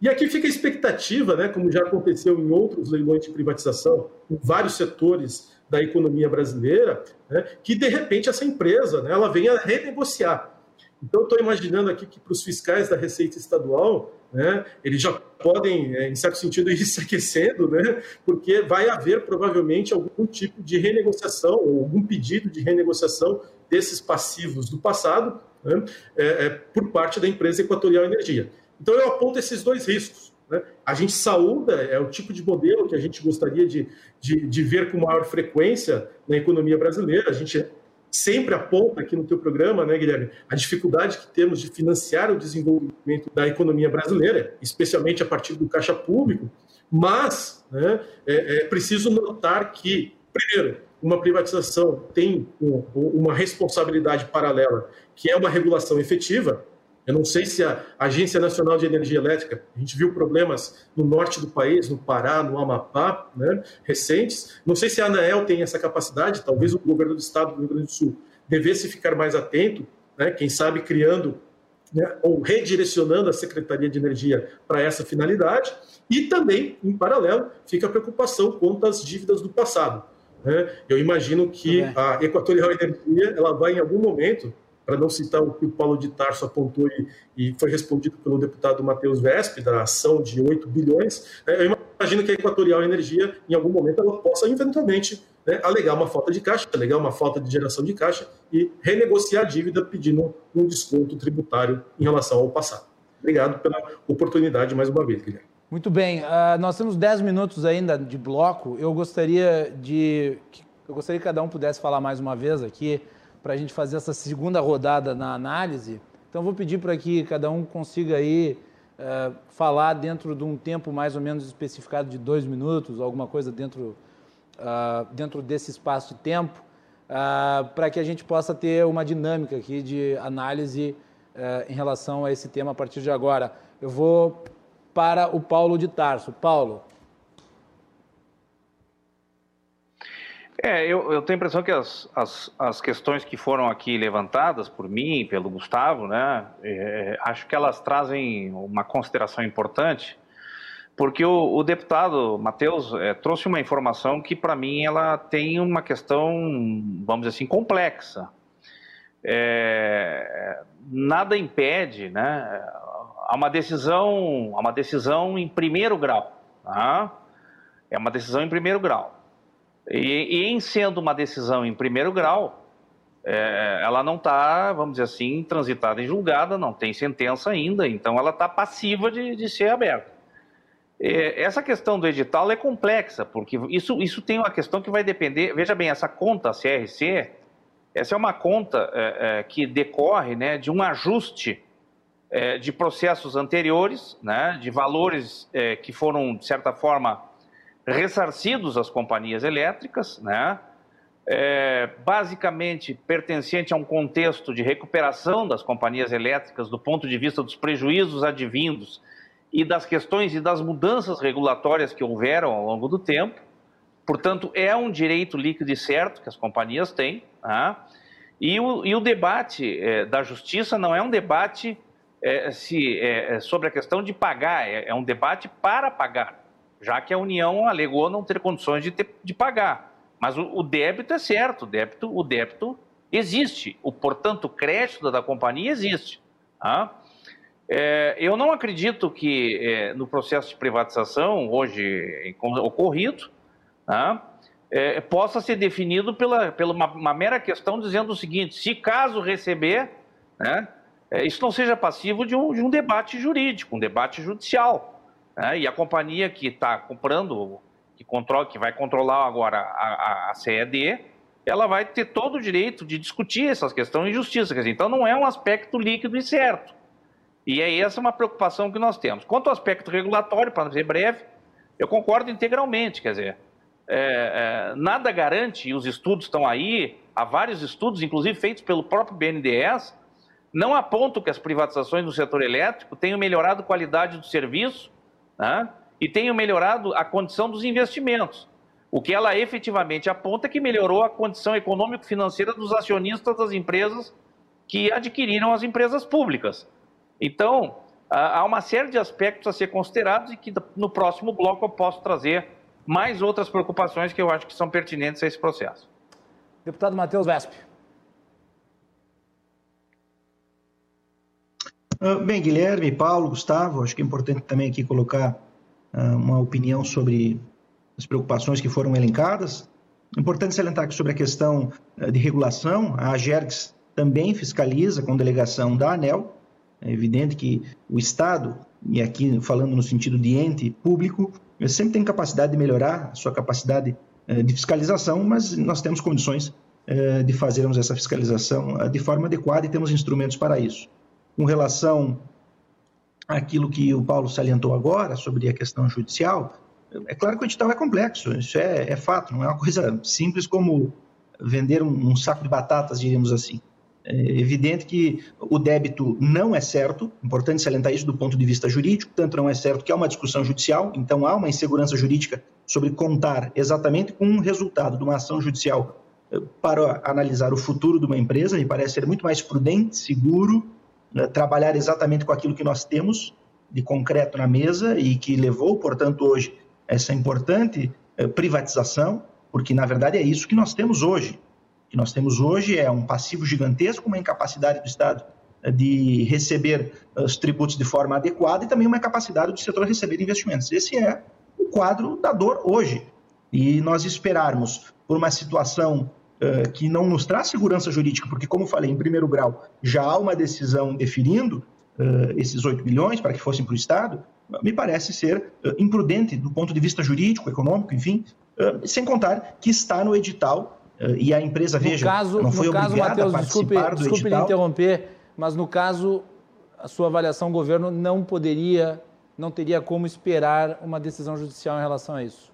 E aqui fica a expectativa, né, como já aconteceu em outros leilões de privatização, em vários setores da economia brasileira, né, que de repente essa empresa né, ela venha renegociar. Então, estou imaginando aqui que para os fiscais da Receita Estadual, né, eles já podem, é, em certo sentido, *laughs* ir se aquecendo, né, porque vai haver provavelmente algum tipo de renegociação, ou algum pedido de renegociação desses passivos do passado né, é, é, por parte da empresa Equatorial Energia. Então, eu aponto esses dois riscos. Né? A gente saúda, é o tipo de modelo que a gente gostaria de, de, de ver com maior frequência na economia brasileira. A gente sempre aponta aqui no teu programa, né, Guilherme, a dificuldade que temos de financiar o desenvolvimento da economia brasileira, especialmente a partir do caixa público, mas né, é, é preciso notar que, primeiro, uma privatização tem uma responsabilidade paralela, que é uma regulação efetiva, eu não sei se a Agência Nacional de Energia Elétrica, a gente viu problemas no norte do país, no Pará, no Amapá, né, recentes. Não sei se a ANAEL tem essa capacidade, talvez o governo do estado do Rio Grande do Sul devesse ficar mais atento, né, quem sabe criando né, ou redirecionando a Secretaria de Energia para essa finalidade. E também, em paralelo, fica a preocupação quanto às dívidas do passado. Né? Eu imagino que a Equatorial Energia ela vai, em algum momento, para não citar o que o Paulo de Tarso apontou e, e foi respondido pelo deputado Matheus Vesp, da ação de 8 bilhões, né, eu imagino que a Equatorial Energia, em algum momento, ela possa eventualmente né, alegar uma falta de caixa, alegar uma falta de geração de caixa e renegociar a dívida pedindo um desconto tributário em relação ao passado. Obrigado pela oportunidade mais uma vez, Guilherme. Muito bem, uh, nós temos 10 minutos ainda de bloco. Eu gostaria de eu gostaria que cada um pudesse falar mais uma vez aqui para a gente fazer essa segunda rodada na análise. Então, vou pedir para que cada um consiga aí uh, falar dentro de um tempo mais ou menos especificado de dois minutos, alguma coisa dentro, uh, dentro desse espaço de tempo, uh, para que a gente possa ter uma dinâmica aqui de análise em relação a esse tema a partir de agora. Eu vou para o Paulo de Tarso. Paulo, É, eu, eu, tenho a impressão que as, as, as, questões que foram aqui levantadas por mim, pelo Gustavo, né, é, acho que elas trazem uma consideração importante, porque o, o deputado Matheus é, trouxe uma informação que, para mim, ela tem uma questão, vamos dizer assim, complexa. É, nada impede, né, há uma decisão, há uma decisão em primeiro grau, tá? é uma decisão em primeiro grau. E, e em sendo uma decisão em primeiro grau, é, ela não está, vamos dizer assim, transitada em julgada, não tem sentença ainda, então ela está passiva de, de ser aberta. É, essa questão do edital é complexa, porque isso, isso tem uma questão que vai depender. Veja bem, essa conta CRC, essa é uma conta é, é, que decorre né, de um ajuste é, de processos anteriores, né, de valores é, que foram, de certa forma, ressarcidos às companhias elétricas, né? É, basicamente pertencente a um contexto de recuperação das companhias elétricas do ponto de vista dos prejuízos advindos e das questões e das mudanças regulatórias que houveram ao longo do tempo. Portanto, é um direito líquido e certo que as companhias têm. Né? E, o, e, o, debate é, da justiça não é um debate é, se, é, é sobre a questão de pagar, é, é um debate para pagar já que a União alegou não ter condições de, ter, de pagar. Mas o, o, débito é certo, o débito, o débito existe, o, portanto, o crédito da companhia existe. Tá? É, eu não acredito que é, no processo de privatização, hoje ocorrido, tá? é, possa ser definido pela, pela uma, uma, mera questão dizendo o seguinte: se caso receber, né, é, isso não seja passivo de um, de um debate jurídico, um debate judicial. Né? E a companhia que está comprando, que, controla, que vai controlar agora a, a, a, CED, ela vai ter todo o direito de discutir essas questões de justiça. Quer dizer, então não é um aspecto líquido e certo. E é essa uma preocupação que nós temos. Quanto ao aspecto regulatório, para ser breve, eu concordo integralmente. Quer dizer, é, é, nada garante, e os estudos estão aí, há vários estudos, inclusive feitos pelo próprio BNDES, não apontam que as privatizações no setor elétrico tenham melhorado a qualidade do serviço né? e tenham melhorado a condição dos investimentos. O que ela efetivamente aponta é que melhorou a condição econômico-financeira dos acionistas das empresas que adquiriram as empresas públicas. Então, há uma série de aspectos a ser considerados e que no próximo bloco eu posso trazer mais outras preocupações que eu acho que são pertinentes a esse processo. Deputado Matheus Vesp. Bem, Guilherme, Paulo, Gustavo, acho que é importante também aqui colocar uh, uma opinião sobre as preocupações que foram elencadas. Importante salientar que sobre a questão uh, de regulação, a AGERGS também fiscaliza com delegação da ANEL. É evidente que o Estado, e aqui falando no sentido de ente público, sempre tem capacidade de melhorar a sua capacidade de fiscalização, mas nós temos condições de fazermos essa fiscalização de forma adequada e temos instrumentos para isso com relação àquilo que o Paulo salientou agora sobre a questão judicial, é claro que o edital é complexo, isso é, é fato, não é uma coisa simples como vender um, um saco de batatas, diríamos assim. É evidente que o débito não é certo, importante salientar isso do ponto de vista jurídico, tanto não é certo que há uma discussão judicial, então há uma insegurança jurídica sobre contar exatamente com um resultado de uma ação judicial eh, para analisar o futuro de uma empresa, me parece ser muito mais prudente, seguro né, trabalhar exatamente com aquilo que nós temos de concreto na mesa e que levou, portanto, hoje essa importante eh, privatização, porque na verdade é isso que nós temos hoje. O que nós temos hoje é um passivo gigantesco, uma incapacidade do Estado eh, de receber eh, os tributos de forma adequada e também uma incapacidade do setor receber investimentos. Esse é o quadro da dor hoje. E nós esperarmos por uma situação eh, que não nos traz segurança jurídica, porque, como falei, em primeiro grau, já há uma decisão definindo uh, esses 8 bilhões para que fossem para o Estado, me parece ser uh, imprudente do ponto de vista jurídico, econômico, enfim, sem contar que está no edital e a empresa, no veja, caso, não foi no caso, obrigada Mateus, a participar desculpe, do desculpe edital. interromper, mas no caso, a sua avaliação, o governo não poderia, não teria como esperar uma decisão judicial em relação a isso.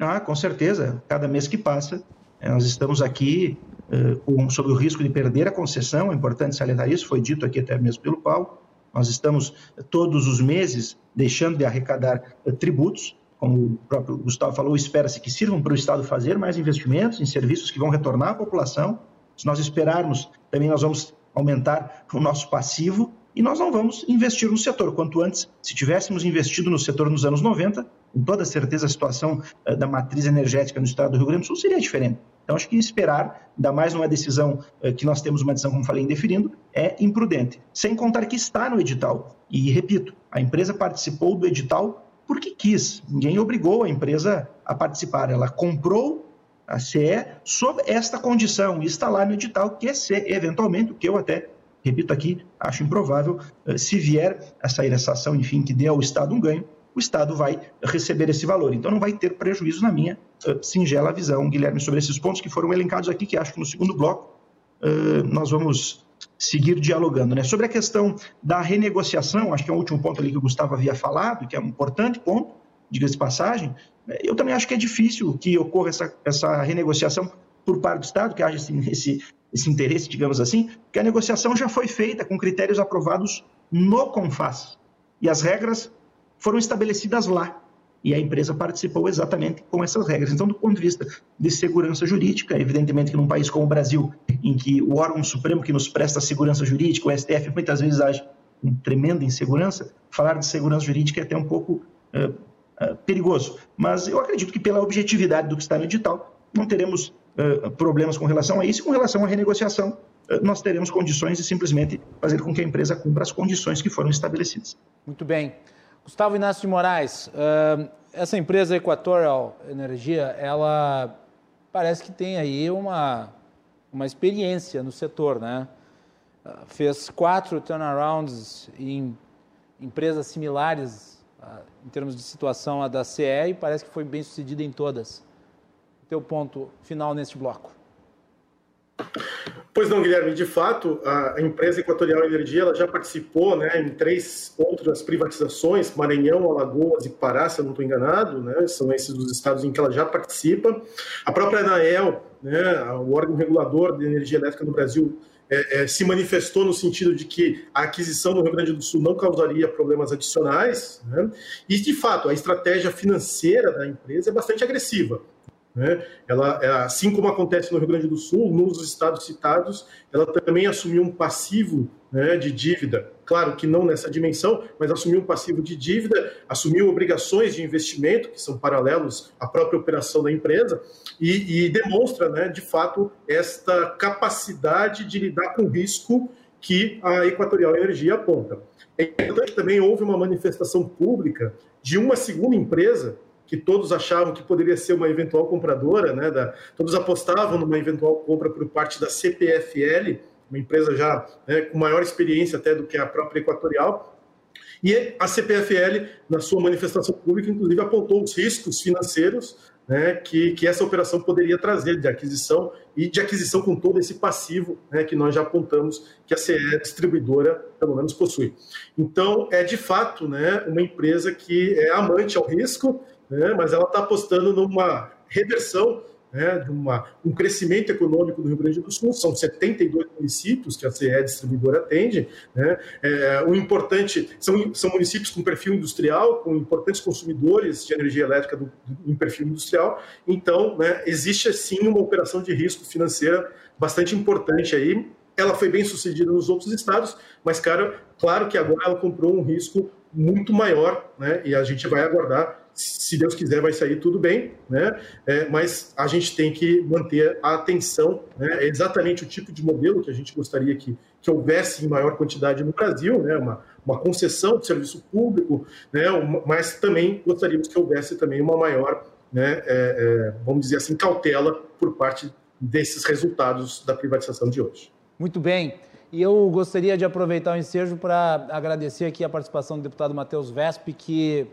Ah, com certeza. Cada mês que passa, nós estamos aqui uh, sob o risco de perder a concessão, é importante salientar isso, foi dito aqui até mesmo pelo Paulo. Nós estamos todos os meses deixando de arrecadar uh, tributos, como o próprio Gustavo falou, espera-se que sirvam para o Estado fazer mais investimentos em serviços que vão retornar à população. Se nós esperarmos, também nós vamos aumentar o nosso passivo e nós não vamos investir no setor. Quanto antes, se tivéssemos investido no setor nos anos 90, com toda certeza a situação uh, da matriz energética no estado do Rio Grande do Sul seria diferente. Então, acho que esperar, ainda mais numa decisão uh, que nós temos uma decisão, como falei, indeferindo, é imprudente. Sem contar que está no edital. E, repito, a empresa participou do edital porque quis. Ninguém obrigou a empresa a participar. Ela comprou a CE sob esta condição e está lá no edital, que é ser, eventualmente, o que eu até repito aqui, acho improvável, uh, se vier a sair essa ação, enfim, que dê ao Estado um ganho, o Estado vai receber esse valor. Então, não vai ter prejuízo na minha singela visão, Guilherme, sobre esses pontos que foram elencados aqui, que acho que no segundo bloco uh, nós vamos seguir dialogando. Né? Sobre a questão da renegociação, acho que é o último ponto ali que o Gustavo havia falado, que é um importante ponto, diga-se de passagem, né? eu também acho que é difícil que ocorra essa, essa renegociação por parte do Estado, que haja esse, esse interesse, digamos assim, porque a negociação já foi feita com critérios aprovados no CONFAS. E as regras foram estabelecidas lá. E a empresa participou exatamente com essas regras. Então, do ponto de vista de segurança jurídica, evidentemente que num país como o Brasil, em que o órgão supremo que nos presta segurança jurídica, o STF, muitas vezes age com tremenda insegurança, falar de segurança jurídica é até um pouco uh, uh, perigoso. Mas eu acredito que pela objetividade do que está no edital, não teremos uh, problemas com relação a isso. Com relação à renegociação, nós teremos condições de simplesmente fazer com que a empresa cumpra as condições que foram estabelecidas. Muito bem. Gustavo Inácio de Moraes, essa empresa Equatorial Energia, ela parece que tem aí uma, uma experiência no setor, né? Fez quatro turnarounds em empresas similares em termos de situação à da CE e parece que foi bem sucedida em todas. Teu ponto final neste bloco. Pois não, Guilherme, de fato, a empresa Equatorial Energia ela já participou né, em três outras privatizações, Maranhão, Alagoas e Pará, se eu não estou enganado, né, são esses os estados em que ela já participa. A própria ANAEL, né, o órgão regulador de energia elétrica no Brasil, é, é, se manifestou no sentido de que a aquisição do Rio Grande do Sul não causaria problemas adicionais, né, e de fato a estratégia financeira da empresa é bastante agressiva. Né? Ela, assim como acontece no Rio Grande do Sul, nos estados citados, ela também assumiu um passivo né, de dívida claro que não nessa dimensão, mas assumiu um passivo de dívida, assumiu obrigações de investimento, que são paralelos à própria operação da empresa, e, e demonstra, né, de fato, esta capacidade de lidar com o risco que a Equatorial Energia aponta. É importante também houve uma manifestação pública de uma segunda empresa que todos achavam que poderia ser uma eventual compradora, né? Da, todos apostavam numa eventual compra por parte da CPFL, uma empresa já né, com maior experiência até do que a própria Equatorial. E a CPFL, na sua manifestação pública, inclusive apontou os riscos financeiros né, que, que essa operação poderia trazer de aquisição e de aquisição com todo esse passivo né, que nós já apontamos que a CE distribuidora, pelo menos, possui. Então, é de fato né, uma empresa que é amante ao risco, né, mas ela está apostando numa reversão né, de um crescimento econômico do Rio Grande do Sul, são 72 municípios que a CE distribuidora atende. Né, é, o importante são, são municípios com perfil industrial, com importantes consumidores de energia elétrica do, do, em perfil industrial. Então, né, existe sim uma operação de risco financeira bastante importante aí. Ela foi bem sucedida nos outros estados, mas, cara, claro que agora ela comprou um risco muito maior, né? E a gente vai aguardar se Deus quiser, vai sair tudo bem, né? É, mas a gente tem que manter a atenção, né? É exatamente o tipo de modelo que a gente gostaria que, que houvesse em maior quantidade no Brasil, né? Uma, uma concessão de serviço público, né? Mas também gostaríamos que houvesse também uma maior, né? É, é, vamos dizer assim, cautela por parte desses resultados da privatização de hoje. Muito bem. E eu gostaria de aproveitar o ensejo para agradecer aqui a participação do deputado Matheus Vesp, que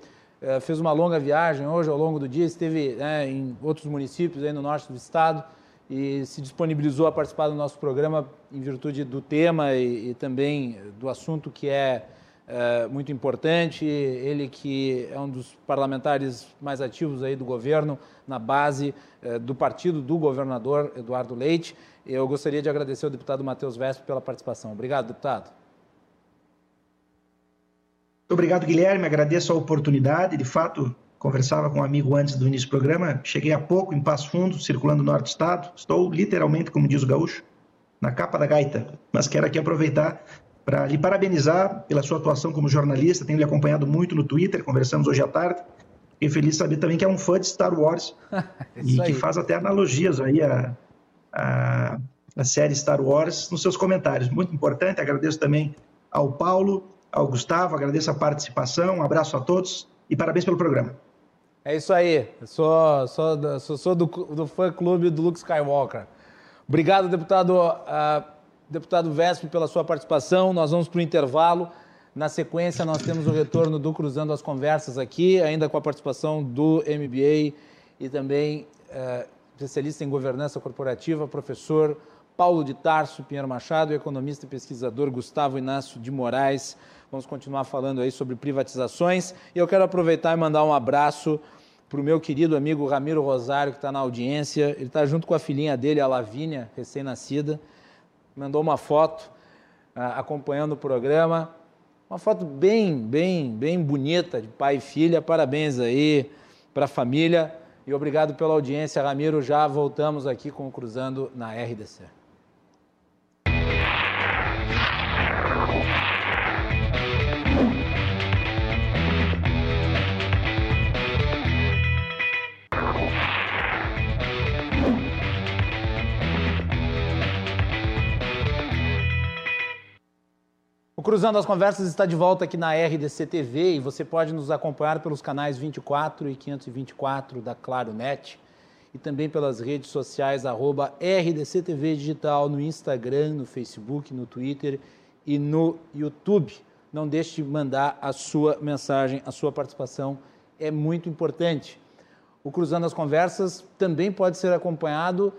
fez uma longa viagem hoje ao longo do dia, esteve né, em outros municípios aí no norte do estado e se disponibilizou a participar do nosso programa em virtude do tema e, e também do assunto que é, é, muito importante. Ele que é um dos parlamentares mais ativos aí do governo na base é, do partido do governador Eduardo Leite. Eu gostaria de agradecer ao deputado Matheus Vesp pela participação. Obrigado, deputado. Muito obrigado, Guilherme. Agradeço a oportunidade. De fato, conversava com um amigo antes do início do programa. Cheguei há pouco em Passo Fundo, circulando no norte do estado. Estou literalmente, como diz o gaúcho, na capa da gaita. Mas quero aqui aproveitar para lhe parabenizar pela sua atuação como jornalista. Tenho lhe acompanhado muito no Twitter, conversamos hoje à tarde. Fiquei feliz de saber também que é um fã de Star Wars *laughs* e que faz até analogias aí a, a, a série Star Wars nos seus comentários. Muito importante. Agradeço também ao Paulo ao Gustavo, agradeço a participação, um abraço a todos e parabéns pelo programa. É isso aí, sou, sou, sou, sou do, do fã-clube do Luke Skywalker. Obrigado, deputado, uh, deputado Vesp, pela sua participação. Nós vamos para o intervalo. Na sequência, nós temos o retorno do Cruzando as Conversas aqui, ainda com a participação do MBA e também uh, especialista em governança corporativa, professor Paulo de Tarso Pinheiro Machado, e economista e pesquisador Gustavo Inácio de Moraes. Vamos continuar falando aí sobre privatizações. E eu quero aproveitar e mandar um abraço para o meu querido amigo Ramiro Rosário, que está na audiência. Ele está junto com a filhinha dele, a Lavínia, recém-nascida. Mandou uma foto acompanhando o programa. Uma foto bem, bem, bem bonita de pai e filha. Parabéns aí para a família. E obrigado pela audiência, Ramiro. Já voltamos aqui com o Cruzando na RDC. Cruzando as Conversas está de volta aqui na RDC TV e você pode nos acompanhar pelos canais 24 e 524 da Claro Net e também pelas redes sociais arroba RDC TV Digital no Instagram, no Facebook, no Twitter e no YouTube. Não deixe de mandar a sua mensagem, a sua participação é muito importante. O Cruzando as Conversas também pode ser acompanhado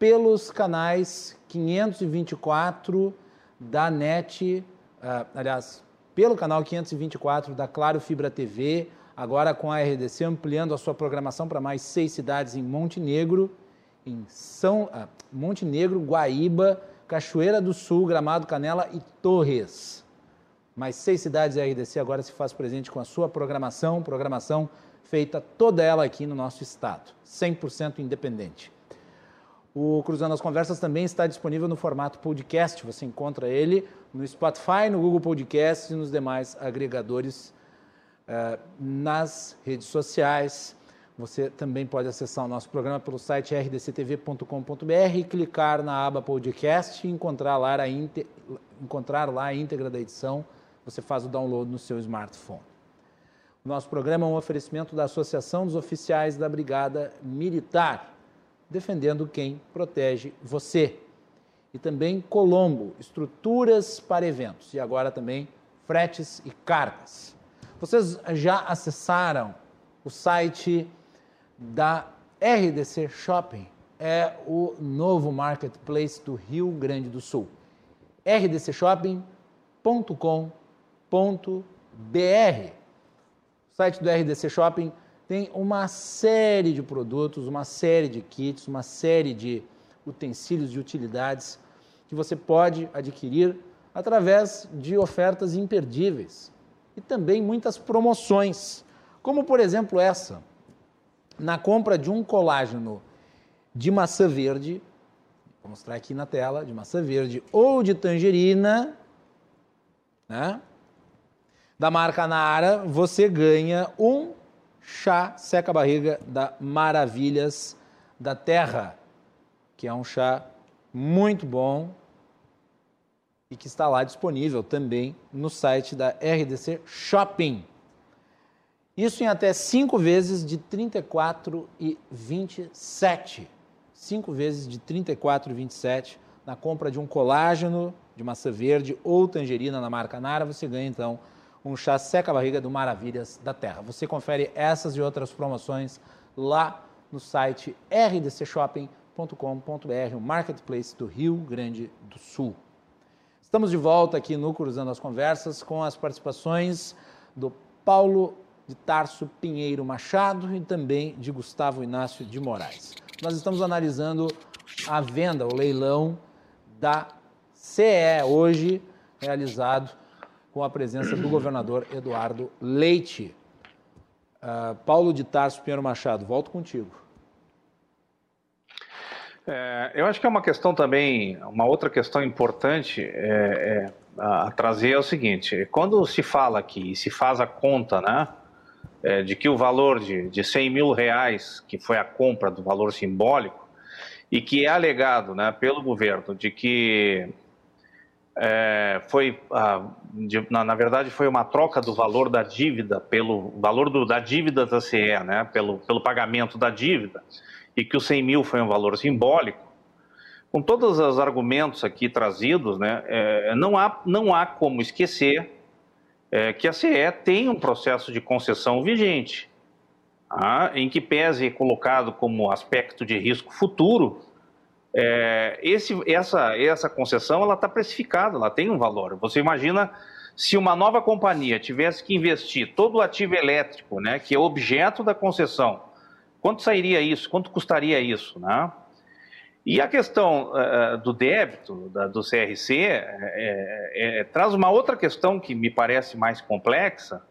pelos canais 524 da NET uh, aliás, pelo canal 524 da Claro Fibra TV, agora com a RDC ampliando a sua programação para mais seis cidades em Montenegro, em São uh, Montenegro, Guaíba, Cachoeira do Sul, Gramado, Canela e Torres. Mais seis cidades da RDC agora se faz presente com a sua programação, programação feita toda ela aqui no nosso estado, 100% independente. O Cruzando as Conversas também está disponível no formato podcast. Você encontra ele no Spotify, no Google Podcast e nos demais agregadores uh, nas redes sociais. Você também pode acessar o nosso programa pelo site rdctv.com.br e clicar na aba podcast e encontrar lá, a encontrar lá a íntegra da edição. Você faz o download no seu smartphone. O nosso programa é um oferecimento da Associação dos Oficiais da Brigada Militar defendendo quem protege você. E também Colombo, estruturas para eventos. E agora também fretes e cargas. Vocês já acessaram o site da RDC Shopping? É o novo marketplace do Rio Grande do Sul. rdcshopping.com.br. O site do RDC Shopping tem uma série de produtos, uma série de kits, uma série de utensílios de utilidades que você pode adquirir através de ofertas imperdíveis e também muitas promoções, como por exemplo essa. Na compra de um colágeno de maçã verde, vou mostrar aqui na tela, de maçã verde ou de tangerina, né? Da marca Nara, você ganha um chá seca-barriga da Maravilhas da Terra, que é um chá muito bom e que está lá disponível também no site da RDC Shopping. Isso em até 5 vezes de 34 e 27. 5 vezes de 34 e 27 na compra de um colágeno de maçã verde ou tangerina na marca Nara, você ganha então um chá seca-barriga do Maravilhas da Terra. Você confere essas e outras promoções lá no site rdcshopping.com.br, o marketplace do Rio Grande do Sul. Estamos de volta aqui no Cruzando as Conversas com as participações do Paulo de Tarso Pinheiro Machado e também de Gustavo Inácio de Moraes. Nós estamos analisando a venda, o leilão da CE hoje realizado com a presença do governador Eduardo Leite. Uh, Paulo de Tarso Pinheiro Machado, volto contigo. É, eu acho que é uma questão também, uma outra questão importante é, é, a, trazer é o seguinte: quando se fala aqui e se faz a conta, né, é, de que o valor de, de 100 mil reais, que foi a compra do valor simbólico, e que é alegado né, pelo governo de que é, foi, ah, de, na, na, verdade, foi uma troca do valor da dívida pelo valor do, da dívida da CE, né, pelo, pelo pagamento da dívida, e que o 100 mil foi um valor simbólico. Com todos os argumentos aqui trazidos, né, é, não, há, não há como esquecer é, que a CE tem um processo de concessão vigente, ah, em que pese colocado como aspecto de risco futuro, é, esse, essa, essa concessão ela está precificada, ela tem um valor. Você imagina se uma nova companhia tivesse que investir todo o ativo elétrico, né, que é objeto da concessão, quanto sairia isso? Quanto custaria isso? Né? E a questão uh, do débito da, do CRC é, é, é, traz uma outra questão que me parece mais complexa,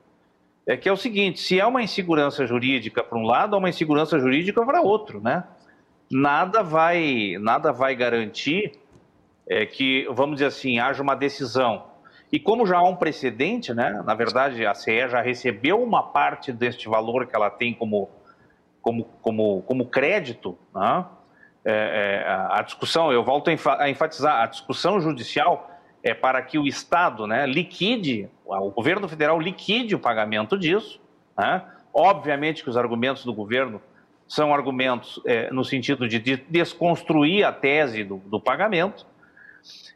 é que é o seguinte: se há uma insegurança jurídica para um lado, há uma insegurança jurídica para outro, né? Nada vai, nada vai garantir é, que, vamos dizer assim, haja uma decisão. E como já há um precedente, né, na verdade a CE já recebeu uma parte deste valor que ela tem como, como, como, como crédito, né? é, é, a discussão, eu volto a enfatizar, a discussão judicial é para que o Estado né, liquide, o governo federal liquide o pagamento disso. Né? Obviamente que os argumentos do governo são argumentos é, no sentido de desconstruir a tese do, do pagamento.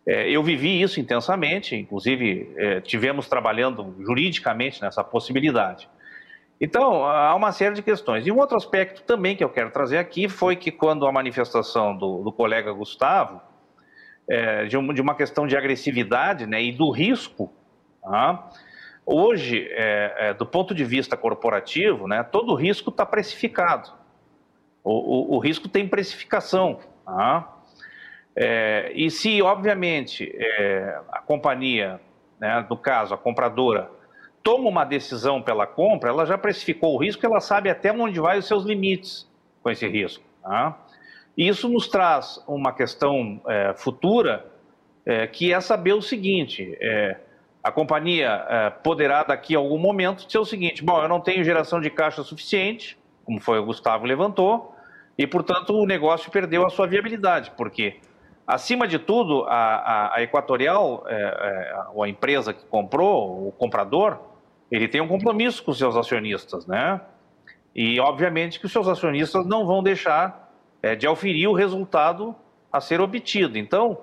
É, eu vivi isso intensamente, inclusive é, tivemos trabalhando juridicamente nessa possibilidade. Então, há uma série de questões. E um outro aspecto também que eu quero trazer aqui foi que, quando a manifestação do, do colega Gustavo, é, de, um, de, uma questão de agressividade né, e do risco, tá? hoje, é, é, do ponto de vista corporativo, né, todo risco está precificado. O, o, o risco tem precificação. Tá? É, e se, obviamente, é, a companhia, né, no caso, a compradora, toma uma decisão pela compra, ela já precificou o risco, ela sabe até onde vai os seus limites com esse risco. Tá? E isso nos traz uma questão é, futura, é, que é saber o seguinte: é, a companhia é, poderá, daqui a algum momento, ser o seguinte: bom, eu não tenho geração de caixa suficiente, como foi o Gustavo levantou, e, portanto, o negócio perdeu a sua viabilidade, porque, acima de tudo, a, a, a Equatorial, é, é, a empresa que comprou, o comprador, ele tem um compromisso com seus acionistas, né? E, obviamente, que os seus acionistas não vão deixar é, de auferir o resultado a ser obtido. Então,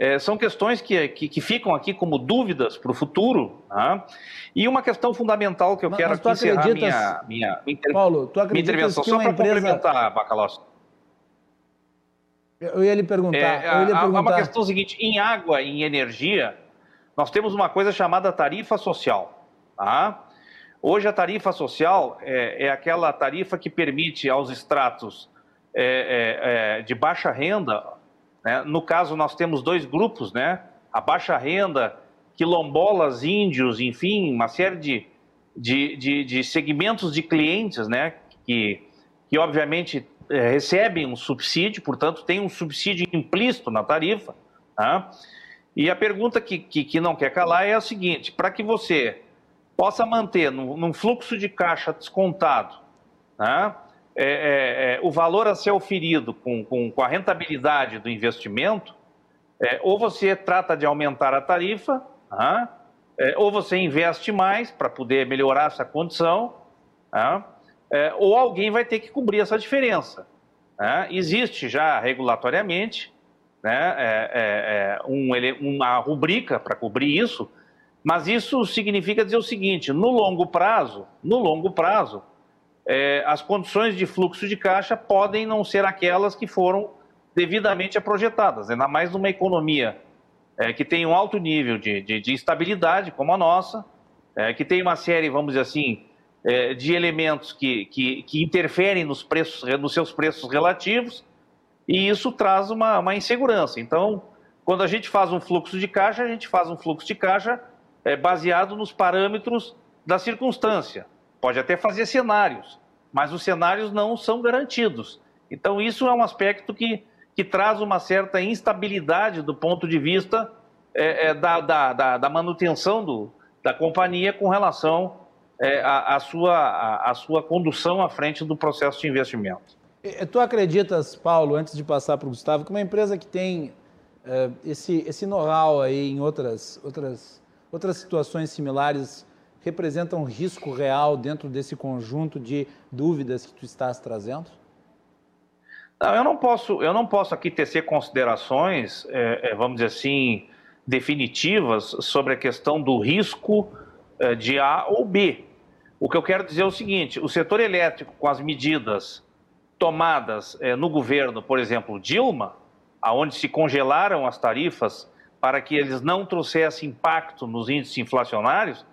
é, são questões que, que, que, ficam aqui como dúvidas para o futuro. Né? E uma questão fundamental que eu mas, quero mas aqui encerrar minha, minha, inter... Paulo, tu minha intervenção, só para empresa... complementar, Bacalós. Eu ia lhe perguntar. É, eu ia lhe perguntar. uma questão seguinte: em água e em energia, nós temos uma coisa chamada tarifa social. Tá? Hoje, a tarifa social é, é aquela tarifa que permite aos estratos é, é, é de baixa renda né? No caso, nós temos dois grupos, né? a baixa renda, quilombolas, índios, enfim, uma série de, de, de, de segmentos de clientes né? que, que obviamente, é, recebem um subsídio, portanto, tem um subsídio implícito na tarifa. Tá? E a pergunta que, que, que, não quer calar é a seguinte: para que você possa manter num, num fluxo de caixa descontado, né? É, é, é, o valor a ser oferido com, com, com a rentabilidade do investimento, é, ou você trata de aumentar a tarifa, ah, ou você investe mais para poder melhorar essa condição, ah, ou alguém vai ter que cobrir essa diferença. Existe já regulatoriamente né, é, um, uma rubrica para cobrir isso, mas isso significa dizer o seguinte: no longo prazo, no longo prazo, é, as condições de fluxo de caixa podem não ser aquelas que foram devidamente projetadas, ainda mais numa economia é, que tem um alto nível de, de, de instabilidade, como a nossa, é, que tem uma série, vamos dizer assim, é, de elementos que, que, que, interferem nos, preços, nos seus preços relativos, e isso traz uma, uma, insegurança. Então, quando a gente faz um fluxo de caixa, a gente faz um fluxo de caixa é, baseado nos parâmetros da circunstância. Pode até fazer cenários, mas os cenários não são garantidos. Então, isso é um aspecto que, que traz uma certa instabilidade do ponto de vista é, é, da, da, da, manutenção do, da companhia com relação é, à, sua, à, sua condução à frente do processo de investimento. Tu acreditas, Paulo, antes de passar para o Gustavo, que uma empresa que tem é, esse, esse know-how aí em outras, outras, outras situações similares representa um risco real dentro desse conjunto de dúvidas que tu estás trazendo? Não, eu não posso, eu não posso aqui tecer considerações, é, é, vamos dizer assim, definitivas sobre a questão do risco é, de A ou B. O que eu quero dizer é o seguinte: o setor elétrico, com as medidas tomadas é, no governo, por exemplo, Dilma, aonde se congelaram as tarifas para que eles não trouxessem impacto nos índices inflacionários,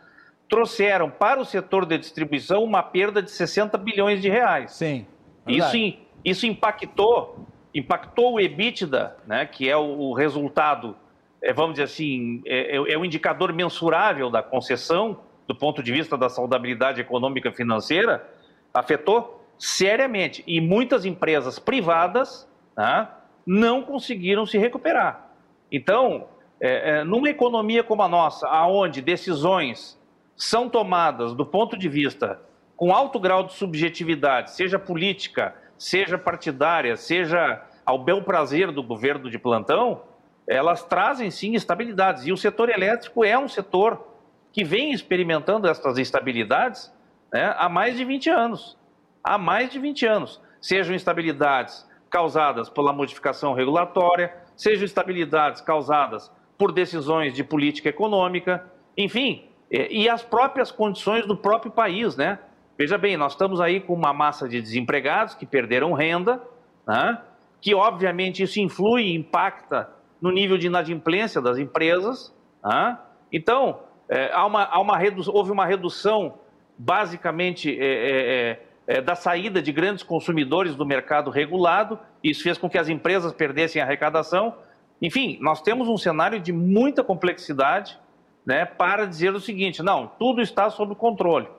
trouxeram para o setor de distribuição uma perda de 60 bilhões de reais. Sim. Isso, isso impactou, impactou o EBITDA, né, que é o, o resultado, é, vamos dizer assim, é, é, é o indicador mensurável da concessão, do ponto de vista da saudabilidade econômica e financeira, afetou seriamente. E muitas empresas privadas né, não conseguiram se recuperar. Então, é, é, numa economia como a nossa, aonde decisões são tomadas do ponto de vista com alto grau de subjetividade, seja política, seja partidária, seja ao bel prazer do governo de plantão, elas trazem sim estabilidades. E o setor elétrico é um setor que vem experimentando essas instabilidades né, há mais de 20 anos. Há mais de 20 anos. Sejam instabilidades causadas pela modificação regulatória, sejam instabilidades causadas por decisões de política econômica, enfim, e as próprias condições do próprio país, né? Veja bem, nós estamos aí com uma massa de desempregados que perderam renda, né? que obviamente isso influi e impacta no nível de inadimplência das empresas. Né? Então, é, há uma, há uma houve uma redução basicamente é, é, é, é, da saída de grandes consumidores do mercado regulado, isso fez com que as empresas perdessem arrecadação. Enfim, nós temos um cenário de muita complexidade, né, para dizer o seguinte: não, tudo está sob controle.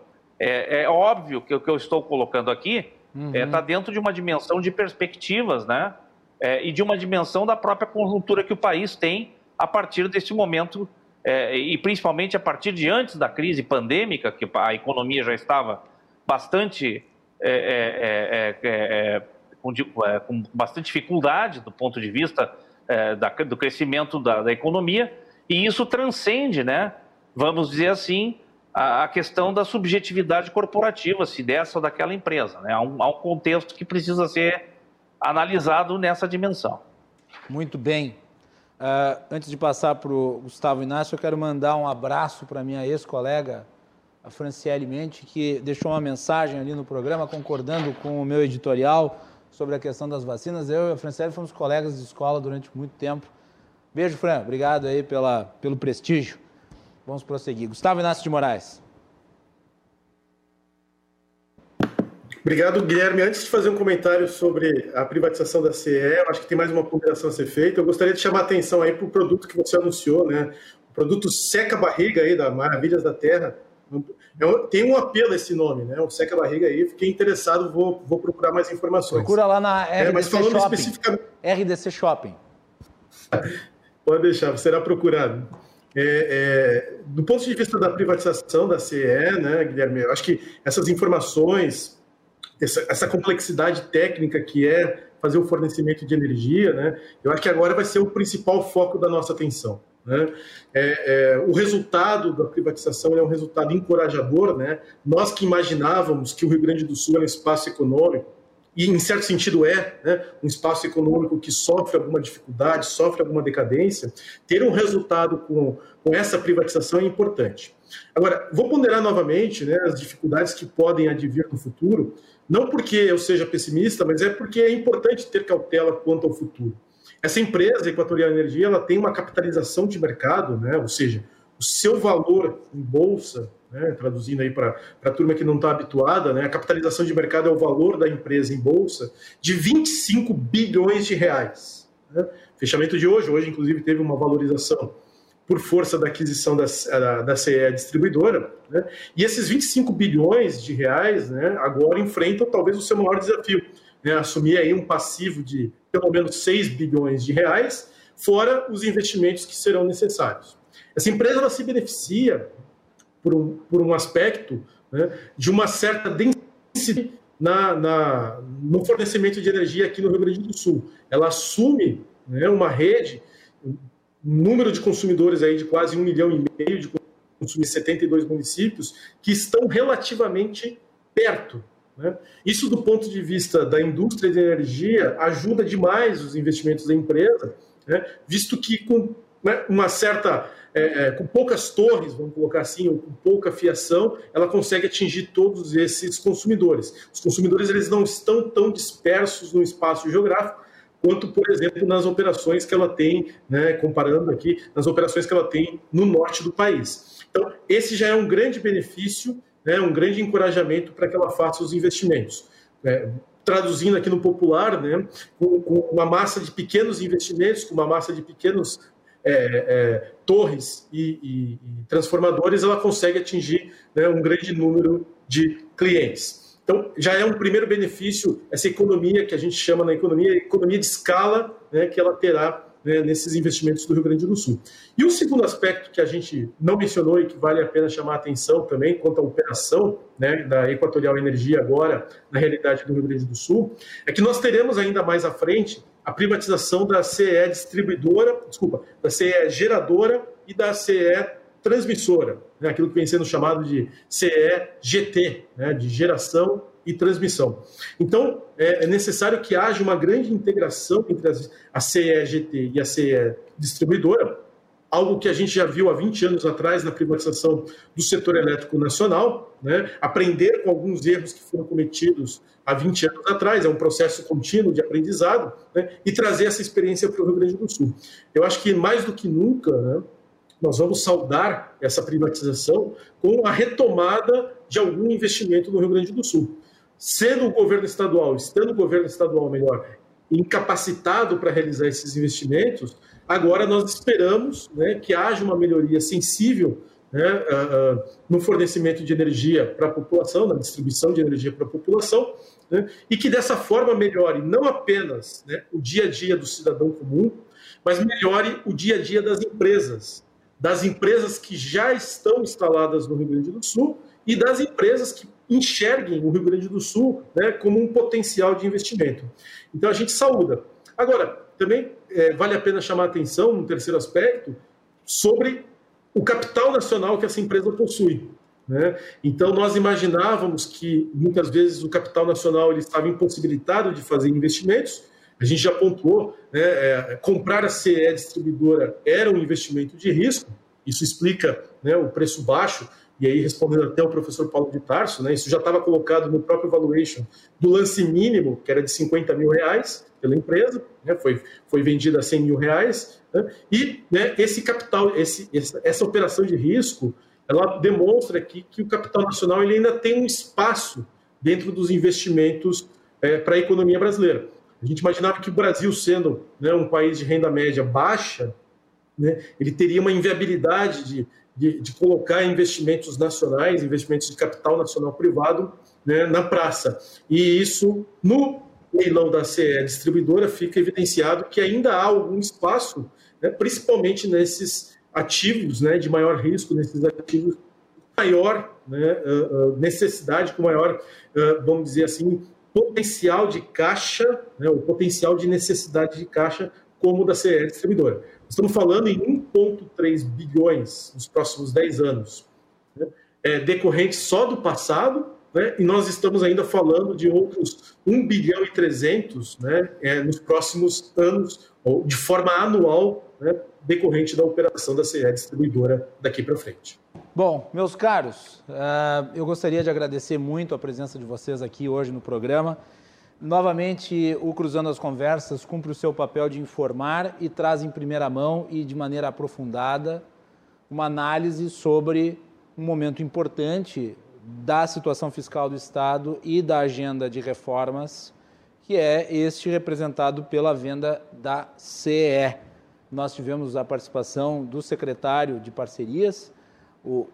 É, é óbvio que o que eu estou colocando aqui está uhum. é, tá dentro de uma dimensão de perspectivas, né? é, e de uma dimensão da própria conjuntura que o país tem a partir desse momento, é, e principalmente a partir de antes da crise pandêmica, que a economia já estava bastante. É, é, com, com, bastante dificuldade do ponto de vista da, do crescimento da, da economia, e isso transcende, né, vamos dizer assim, a, a, questão da subjetividade corporativa, se dessa ou daquela empresa. Né? Há, um, há um contexto que precisa ser analisado nessa dimensão. Muito bem. Uh, antes de passar para o Gustavo Inácio, eu quero mandar um abraço para minha ex-colega, a Franciele Mente, que deixou uma mensagem ali no programa concordando com o meu editorial sobre a questão das vacinas. Eu e a Franciele fomos colegas de escola durante muito tempo. Beijo, Fran. Obrigado aí pela, pelo prestígio. Vamos prosseguir. Gustavo Inácio de Moraes. Obrigado, Guilherme. Antes de fazer um comentário sobre a privatização da CE, eu acho que tem mais uma ponderação a ser feita. Eu gostaria de chamar a atenção aí para o produto que você anunciou, né? O produto Seca Barriga aí da Maravilhas da Terra. É tem um apelo esse nome, né? O Seca Barriga aí. Fiquei interessado, vou, vou procurar mais informações. Procura lá na RDC é, mas falando Shopping. Especificamente... RDC Shopping. *laughs* Pode deixar, será procurado. É, é, do ponto de vista da privatização da CE, né, Guilherme, eu acho que essas informações essa, essa, complexidade técnica que é fazer o fornecimento de energia, né? Eu acho que agora vai ser o principal foco da nossa atenção. Né? É, é, o resultado da privatização é um resultado encorajador, né? Nós que imaginávamos que o Rio Grande do Sul era um espaço econômico e em certo sentido é né, um espaço econômico que sofre alguma dificuldade, sofre alguma decadência, ter um resultado com, com essa privatização é importante. Agora, vou ponderar novamente né, as dificuldades que podem advir no futuro, não porque eu seja pessimista, mas é porque é importante ter cautela quanto ao futuro. Essa empresa, Equatorial Energia, ela tem uma capitalização de mercado, né? ou seja, o seu valor em bolsa, né? traduzindo aí para a turma que não está habituada, né? a capitalização de mercado é o valor da empresa em bolsa de 25 bilhões de reais. Né? Fechamento de hoje, hoje inclusive teve uma valorização por força da aquisição da, da, da CE distribuidora. Né? E esses 25 bilhões de reais né, agora enfrentam talvez o seu maior desafio, né? assumir aí um passivo de pelo menos 6 bilhões de reais, fora os investimentos que serão necessários. Essa empresa ela se beneficia por um, por um aspecto né, de uma certa densidade na, na, no fornecimento de energia aqui no Rio Grande do Sul. Ela assume né, uma rede número de consumidores aí de quase um milhão e meio de consumidores, 72 municípios, que estão relativamente perto. Né? Isso, do ponto de vista da indústria de energia, ajuda demais os investimentos da empresa, né? visto que com né, uma certa, é, é, com poucas torres, vamos colocar assim, ou com pouca fiação, ela consegue atingir todos esses consumidores. Os consumidores eles não estão tão dispersos no espaço geográfico, quanto, por exemplo, nas operações que ela tem, né, comparando aqui, nas operações que ela tem no norte do país. Então, esse já é um grande benefício, né, um grande encorajamento para que ela faça os investimentos. É, traduzindo aqui no popular, né, com, com, uma massa de pequenos investimentos, com uma massa de pequenos é, é, torres e, e, e, transformadores, ela consegue atingir né, um grande número de clientes. Então, já é um primeiro benefício essa economia que a gente chama na economia, economia de escala, né, que ela terá né, nesses investimentos do Rio Grande do Sul. E o segundo aspecto que a gente não mencionou e que vale a pena chamar a atenção também, quanto à operação né, da Equatorial Energia agora, na realidade do Rio Grande do Sul, é que nós teremos ainda mais à frente a privatização da CE distribuidora, desculpa, da CE geradora e da CE transmissora, né, aquilo que vem sendo chamado de CEGT, né, de geração e transmissão. Então, é, é necessário que haja uma grande integração entre as, a CEGT e a CE distribuidora, algo que a gente já viu há 20 anos atrás na privatização do setor elétrico nacional, né? aprender com alguns erros que foram cometidos há 20 anos atrás, é um processo contínuo de aprendizado, né? e trazer essa experiência para o Rio Grande do Sul. Eu acho que mais do que nunca, né? nós vamos saudar essa privatização com a retomada de algum investimento no Rio Grande do Sul. Sendo o governo estadual, estando o governo estadual melhor, incapacitado para realizar esses investimentos, agora nós esperamos né, que haja uma melhoria sensível né, uh, uh, no fornecimento de energia para a população, na distribuição de energia para a população, né, e que dessa forma melhore não apenas né, o dia a dia do cidadão comum, mas melhore o dia a dia das empresas, das empresas que já estão instaladas no Rio Grande do Sul e das empresas que enxerguem o Rio Grande do Sul né, como um potencial de investimento. Então a gente saúda. Agora, também é, vale a pena chamar a atenção, um terceiro aspecto, sobre o capital nacional que essa empresa possui. Né? Então, nós imaginávamos que muitas vezes o capital nacional ele estava impossibilitado de fazer investimentos. A gente já pontuou, né, é, comprar a CE distribuidora era um investimento de risco, isso explica né, o preço baixo, e aí respondendo até o professor Paulo de Tarso, né, isso já estava colocado no próprio valuation do lance mínimo, que era de 50 mil reais pela empresa, né, foi, foi vendida a 100 mil reais, né, e esse capital, esse, essa operação de risco, ela demonstra que, que o capital nacional ele ainda tem um espaço dentro dos investimentos é, para a economia brasileira. A gente imaginava que o Brasil, sendo né, um país de renda média baixa, né, ele teria uma inviabilidade de, de, de, colocar investimentos nacionais, investimentos de capital nacional privado né, na praça. E isso, no leilão da CE distribuidora, fica evidenciado que ainda há algum espaço, né, principalmente nesses ativos né, de maior risco, nesses ativos maior né, necessidade, com maior, vamos dizer assim, potencial de caixa, né, o potencial de necessidade de caixa, como o da CE Distribuidora. Estamos falando em 1,3 bilhões nos próximos 10 anos, né, é, decorrente só do passado, né, e nós estamos ainda falando de outros 1 bilhão e 300 né, é, nos próximos anos, ou de forma anual, né, decorrente da operação da CE Distribuidora daqui para frente. Bom, meus caros, uh, eu gostaria de agradecer muito a presença de vocês aqui hoje no programa. Novamente, o Cruzando as Conversas cumpre o seu papel de informar e traz em primeira mão e de maneira aprofundada uma análise sobre um momento importante da situação fiscal do Estado e da agenda de reformas, que é este representado pela venda da CE. Nós tivemos a participação do secretário de parcerias, o,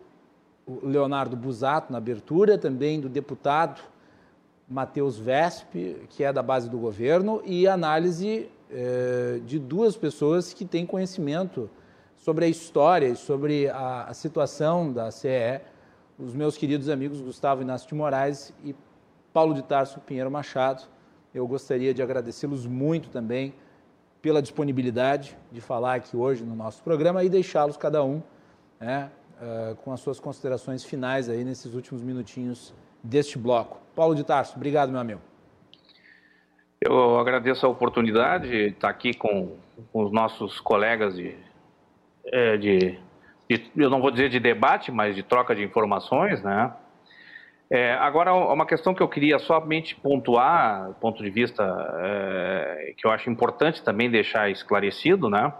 Leonardo Busato, na abertura, também do deputado Matheus Vesp, que é da base do governo, e análise eh, de duas pessoas que têm conhecimento sobre a história e sobre a, a, situação da CE, os meus queridos amigos Gustavo Inácio de Moraes e Paulo de Tarso Pinheiro Machado. Eu gostaria de agradecê-los muito também pela disponibilidade de falar aqui hoje no nosso programa e deixá-los cada um né, uh, com as suas considerações finais aí nesses últimos minutinhos deste bloco. Paulo de Tarso, obrigado, meu amigo. Eu agradeço a oportunidade de estar aqui com, com os nossos colegas de, é, de, de, eu não vou dizer de debate, mas de troca de informações, né? É, agora, uma questão que eu queria somente pontuar, do ponto de vista é, que eu acho importante também deixar esclarecido, né?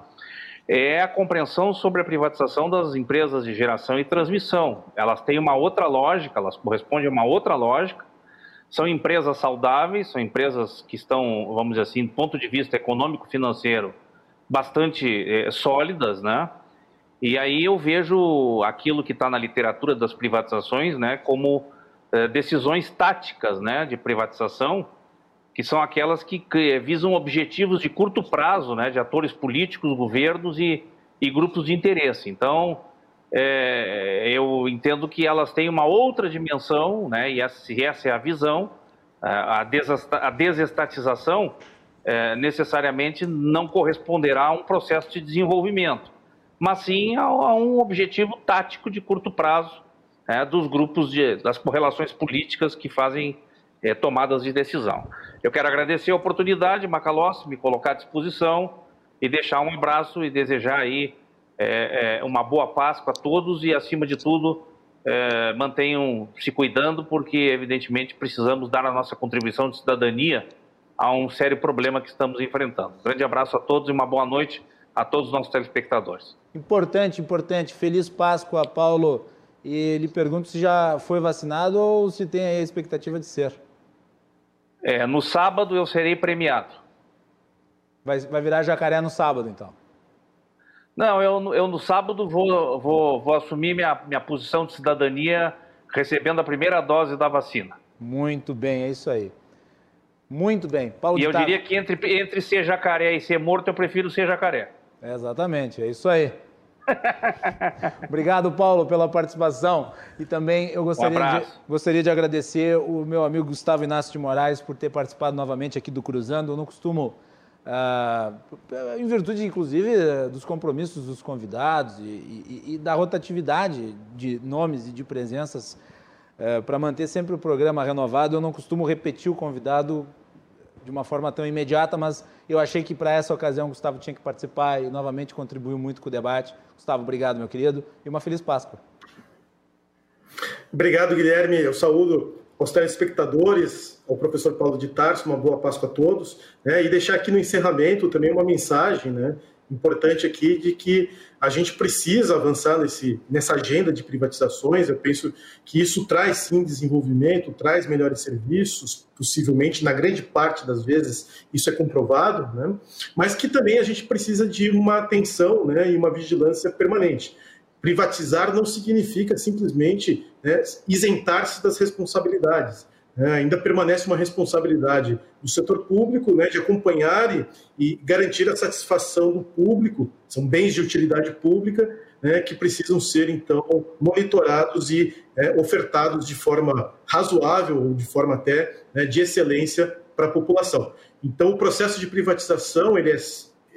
É a compreensão sobre a privatização das empresas de geração e transmissão. Elas têm uma outra lógica, elas correspondem a uma outra lógica. São empresas saudáveis, são empresas que estão, vamos dizer assim, do ponto de vista econômico-financeiro, bastante é, sólidas, né? E aí eu vejo aquilo que está na literatura das privatizações, né, como decisões táticas né, de privatização, que são aquelas que, que, visam objetivos de curto prazo, né, de atores políticos, governos e, e grupos de interesse. Então, é, eu entendo que elas têm uma outra dimensão, né, e essa, essa é a visão, a, a desestatização é, necessariamente não corresponderá a um processo de desenvolvimento, mas sim a, a um objetivo tático de curto prazo é, dos grupos, de, das correlações políticas que fazem é, tomadas de decisão. Eu quero agradecer a oportunidade, Macalossi, me colocar à disposição e deixar um abraço e desejar aí é, uma boa Páscoa a todos e, acima de tudo, mantenham se cuidando, porque, evidentemente, precisamos dar a nossa contribuição de cidadania a um sério problema que estamos enfrentando. grande abraço a todos e uma boa noite a todos os nossos telespectadores. Importante, importante. Feliz Páscoa, Paulo e lhe pergunto se já foi vacinado ou se tem a expectativa de ser. É, no sábado eu serei premiado. Vai, vai virar jacaré no sábado, então? Não, eu, eu no sábado vou, vou, vou assumir minha, minha posição de cidadania recebendo a primeira dose da vacina. Muito bem, é isso aí. Muito bem. Paulo e eu diria que entre, entre ser jacaré e ser morto, eu prefiro ser jacaré. É exatamente, é isso aí. *laughs* Obrigado, Paulo, pela participação. E também eu gostaria, um de, gostaria de agradecer o meu amigo Gustavo Inácio de Moraes por ter participado novamente aqui do Cruzando. Eu não costumo, ah, em virtude, inclusive, dos compromissos dos convidados e, e, e da rotatividade de nomes e de presenças, eh, para manter sempre o programa renovado, eu não costumo repetir o convidado de uma forma tão imediata, mas eu achei que para essa ocasião o Gustavo tinha que participar e novamente contribuiu muito com o debate. Gustavo, obrigado, meu querido, e uma feliz Páscoa. Obrigado, Guilherme. Eu saúdo aos telespectadores, ao professor Paulo de Tarso, uma boa Páscoa a todos, né? e deixar aqui no encerramento também uma mensagem, né? Importante aqui de que a gente precisa avançar nesse, nessa agenda de privatizações. Eu penso que isso traz sim desenvolvimento, traz melhores serviços, possivelmente, na grande parte das vezes, isso é comprovado, né? mas que também a gente precisa de uma atenção né, e uma vigilância permanente. Privatizar não significa simplesmente né, isentar-se das responsabilidades. É, ainda permanece uma responsabilidade do setor público né, de acompanhar e, e, garantir a satisfação do público. São bens de utilidade pública né, que precisam ser, então, monitorados e é, ofertados de forma razoável, ou de forma até né, de excelência para a população. Então, o processo de privatização ele é,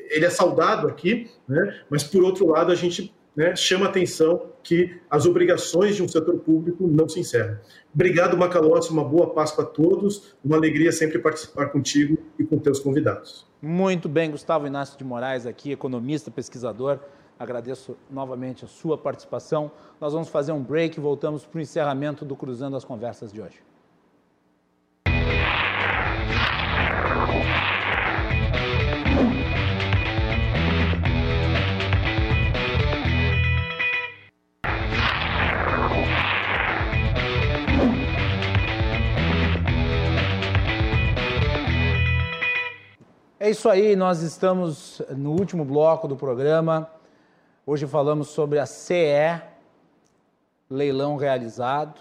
ele é saudado aqui, né, mas, por outro lado, a gente né, chama atenção que as obrigações de um setor público não se encerram. Obrigado, Macalossi, uma boa Páscoa a todos, uma alegria sempre participar contigo e com teus convidados. Muito bem, Gustavo Inácio de Moraes aqui, economista, pesquisador, agradeço novamente a sua participação. Nós vamos fazer um break e voltamos para o encerramento do Cruzando as Conversas de hoje. É isso aí, nós estamos no último bloco do programa. Hoje falamos sobre a CE, leilão realizado,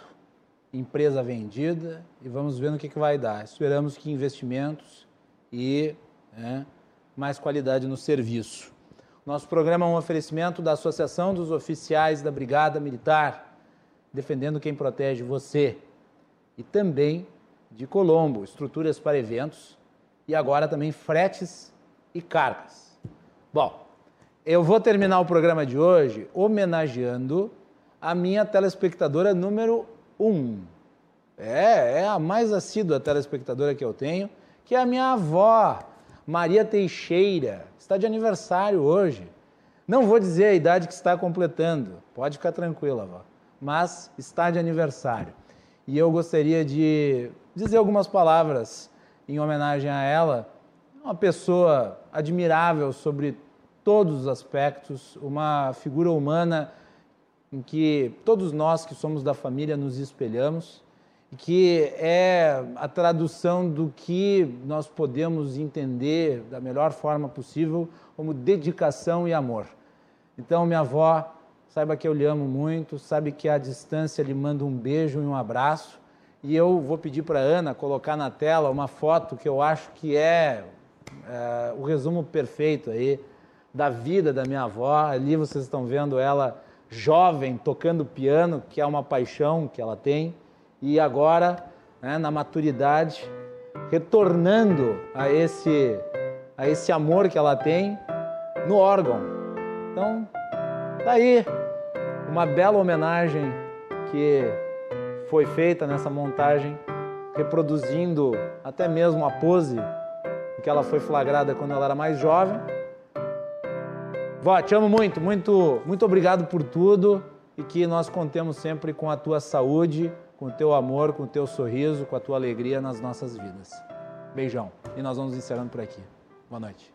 empresa vendida e vamos ver no que, que vai dar. Esperamos que investimentos e né, mais qualidade no serviço. Nosso programa é um oferecimento da Associação dos Oficiais da Brigada Militar, defendendo quem protege você, e também de Colombo, estruturas para eventos e agora também fretes e cargas. Bom, eu vou terminar o programa de hoje homenageando a minha telespectadora número um. É, é a mais assídua telespectadora que eu tenho, que é a minha avó, Maria Teixeira. Está de aniversário hoje. Não vou dizer a idade que está completando, pode ficar tranquila, avó, mas está de aniversário. E eu gostaria de dizer algumas palavras em homenagem a ela, uma pessoa admirável sobre todos os aspectos, uma figura humana em que todos nós que somos da família nos espelhamos e que é a tradução do que nós podemos entender da melhor forma possível como dedicação e amor. Então, minha avó, saiba que eu lhe amo muito, sabe que à distância lhe mando um beijo e um abraço e eu vou pedir para Ana colocar na tela uma foto que eu acho que é, é, o resumo perfeito aí da vida da minha avó. Ali vocês estão vendo ela jovem tocando piano, que é uma paixão que ela tem, e agora, né, na maturidade, retornando a esse, a esse amor que ela tem no órgão. Então, tá aí uma bela homenagem que foi feita nessa montagem, reproduzindo até mesmo a pose em que ela foi flagrada quando ela era mais jovem. Vó, te amo muito, muito, muito obrigado por tudo e que nós contemos sempre com a tua saúde, com o teu amor, com o teu sorriso, com a tua alegria nas nossas vidas. Beijão. E nós vamos encerrando por aqui. Boa noite.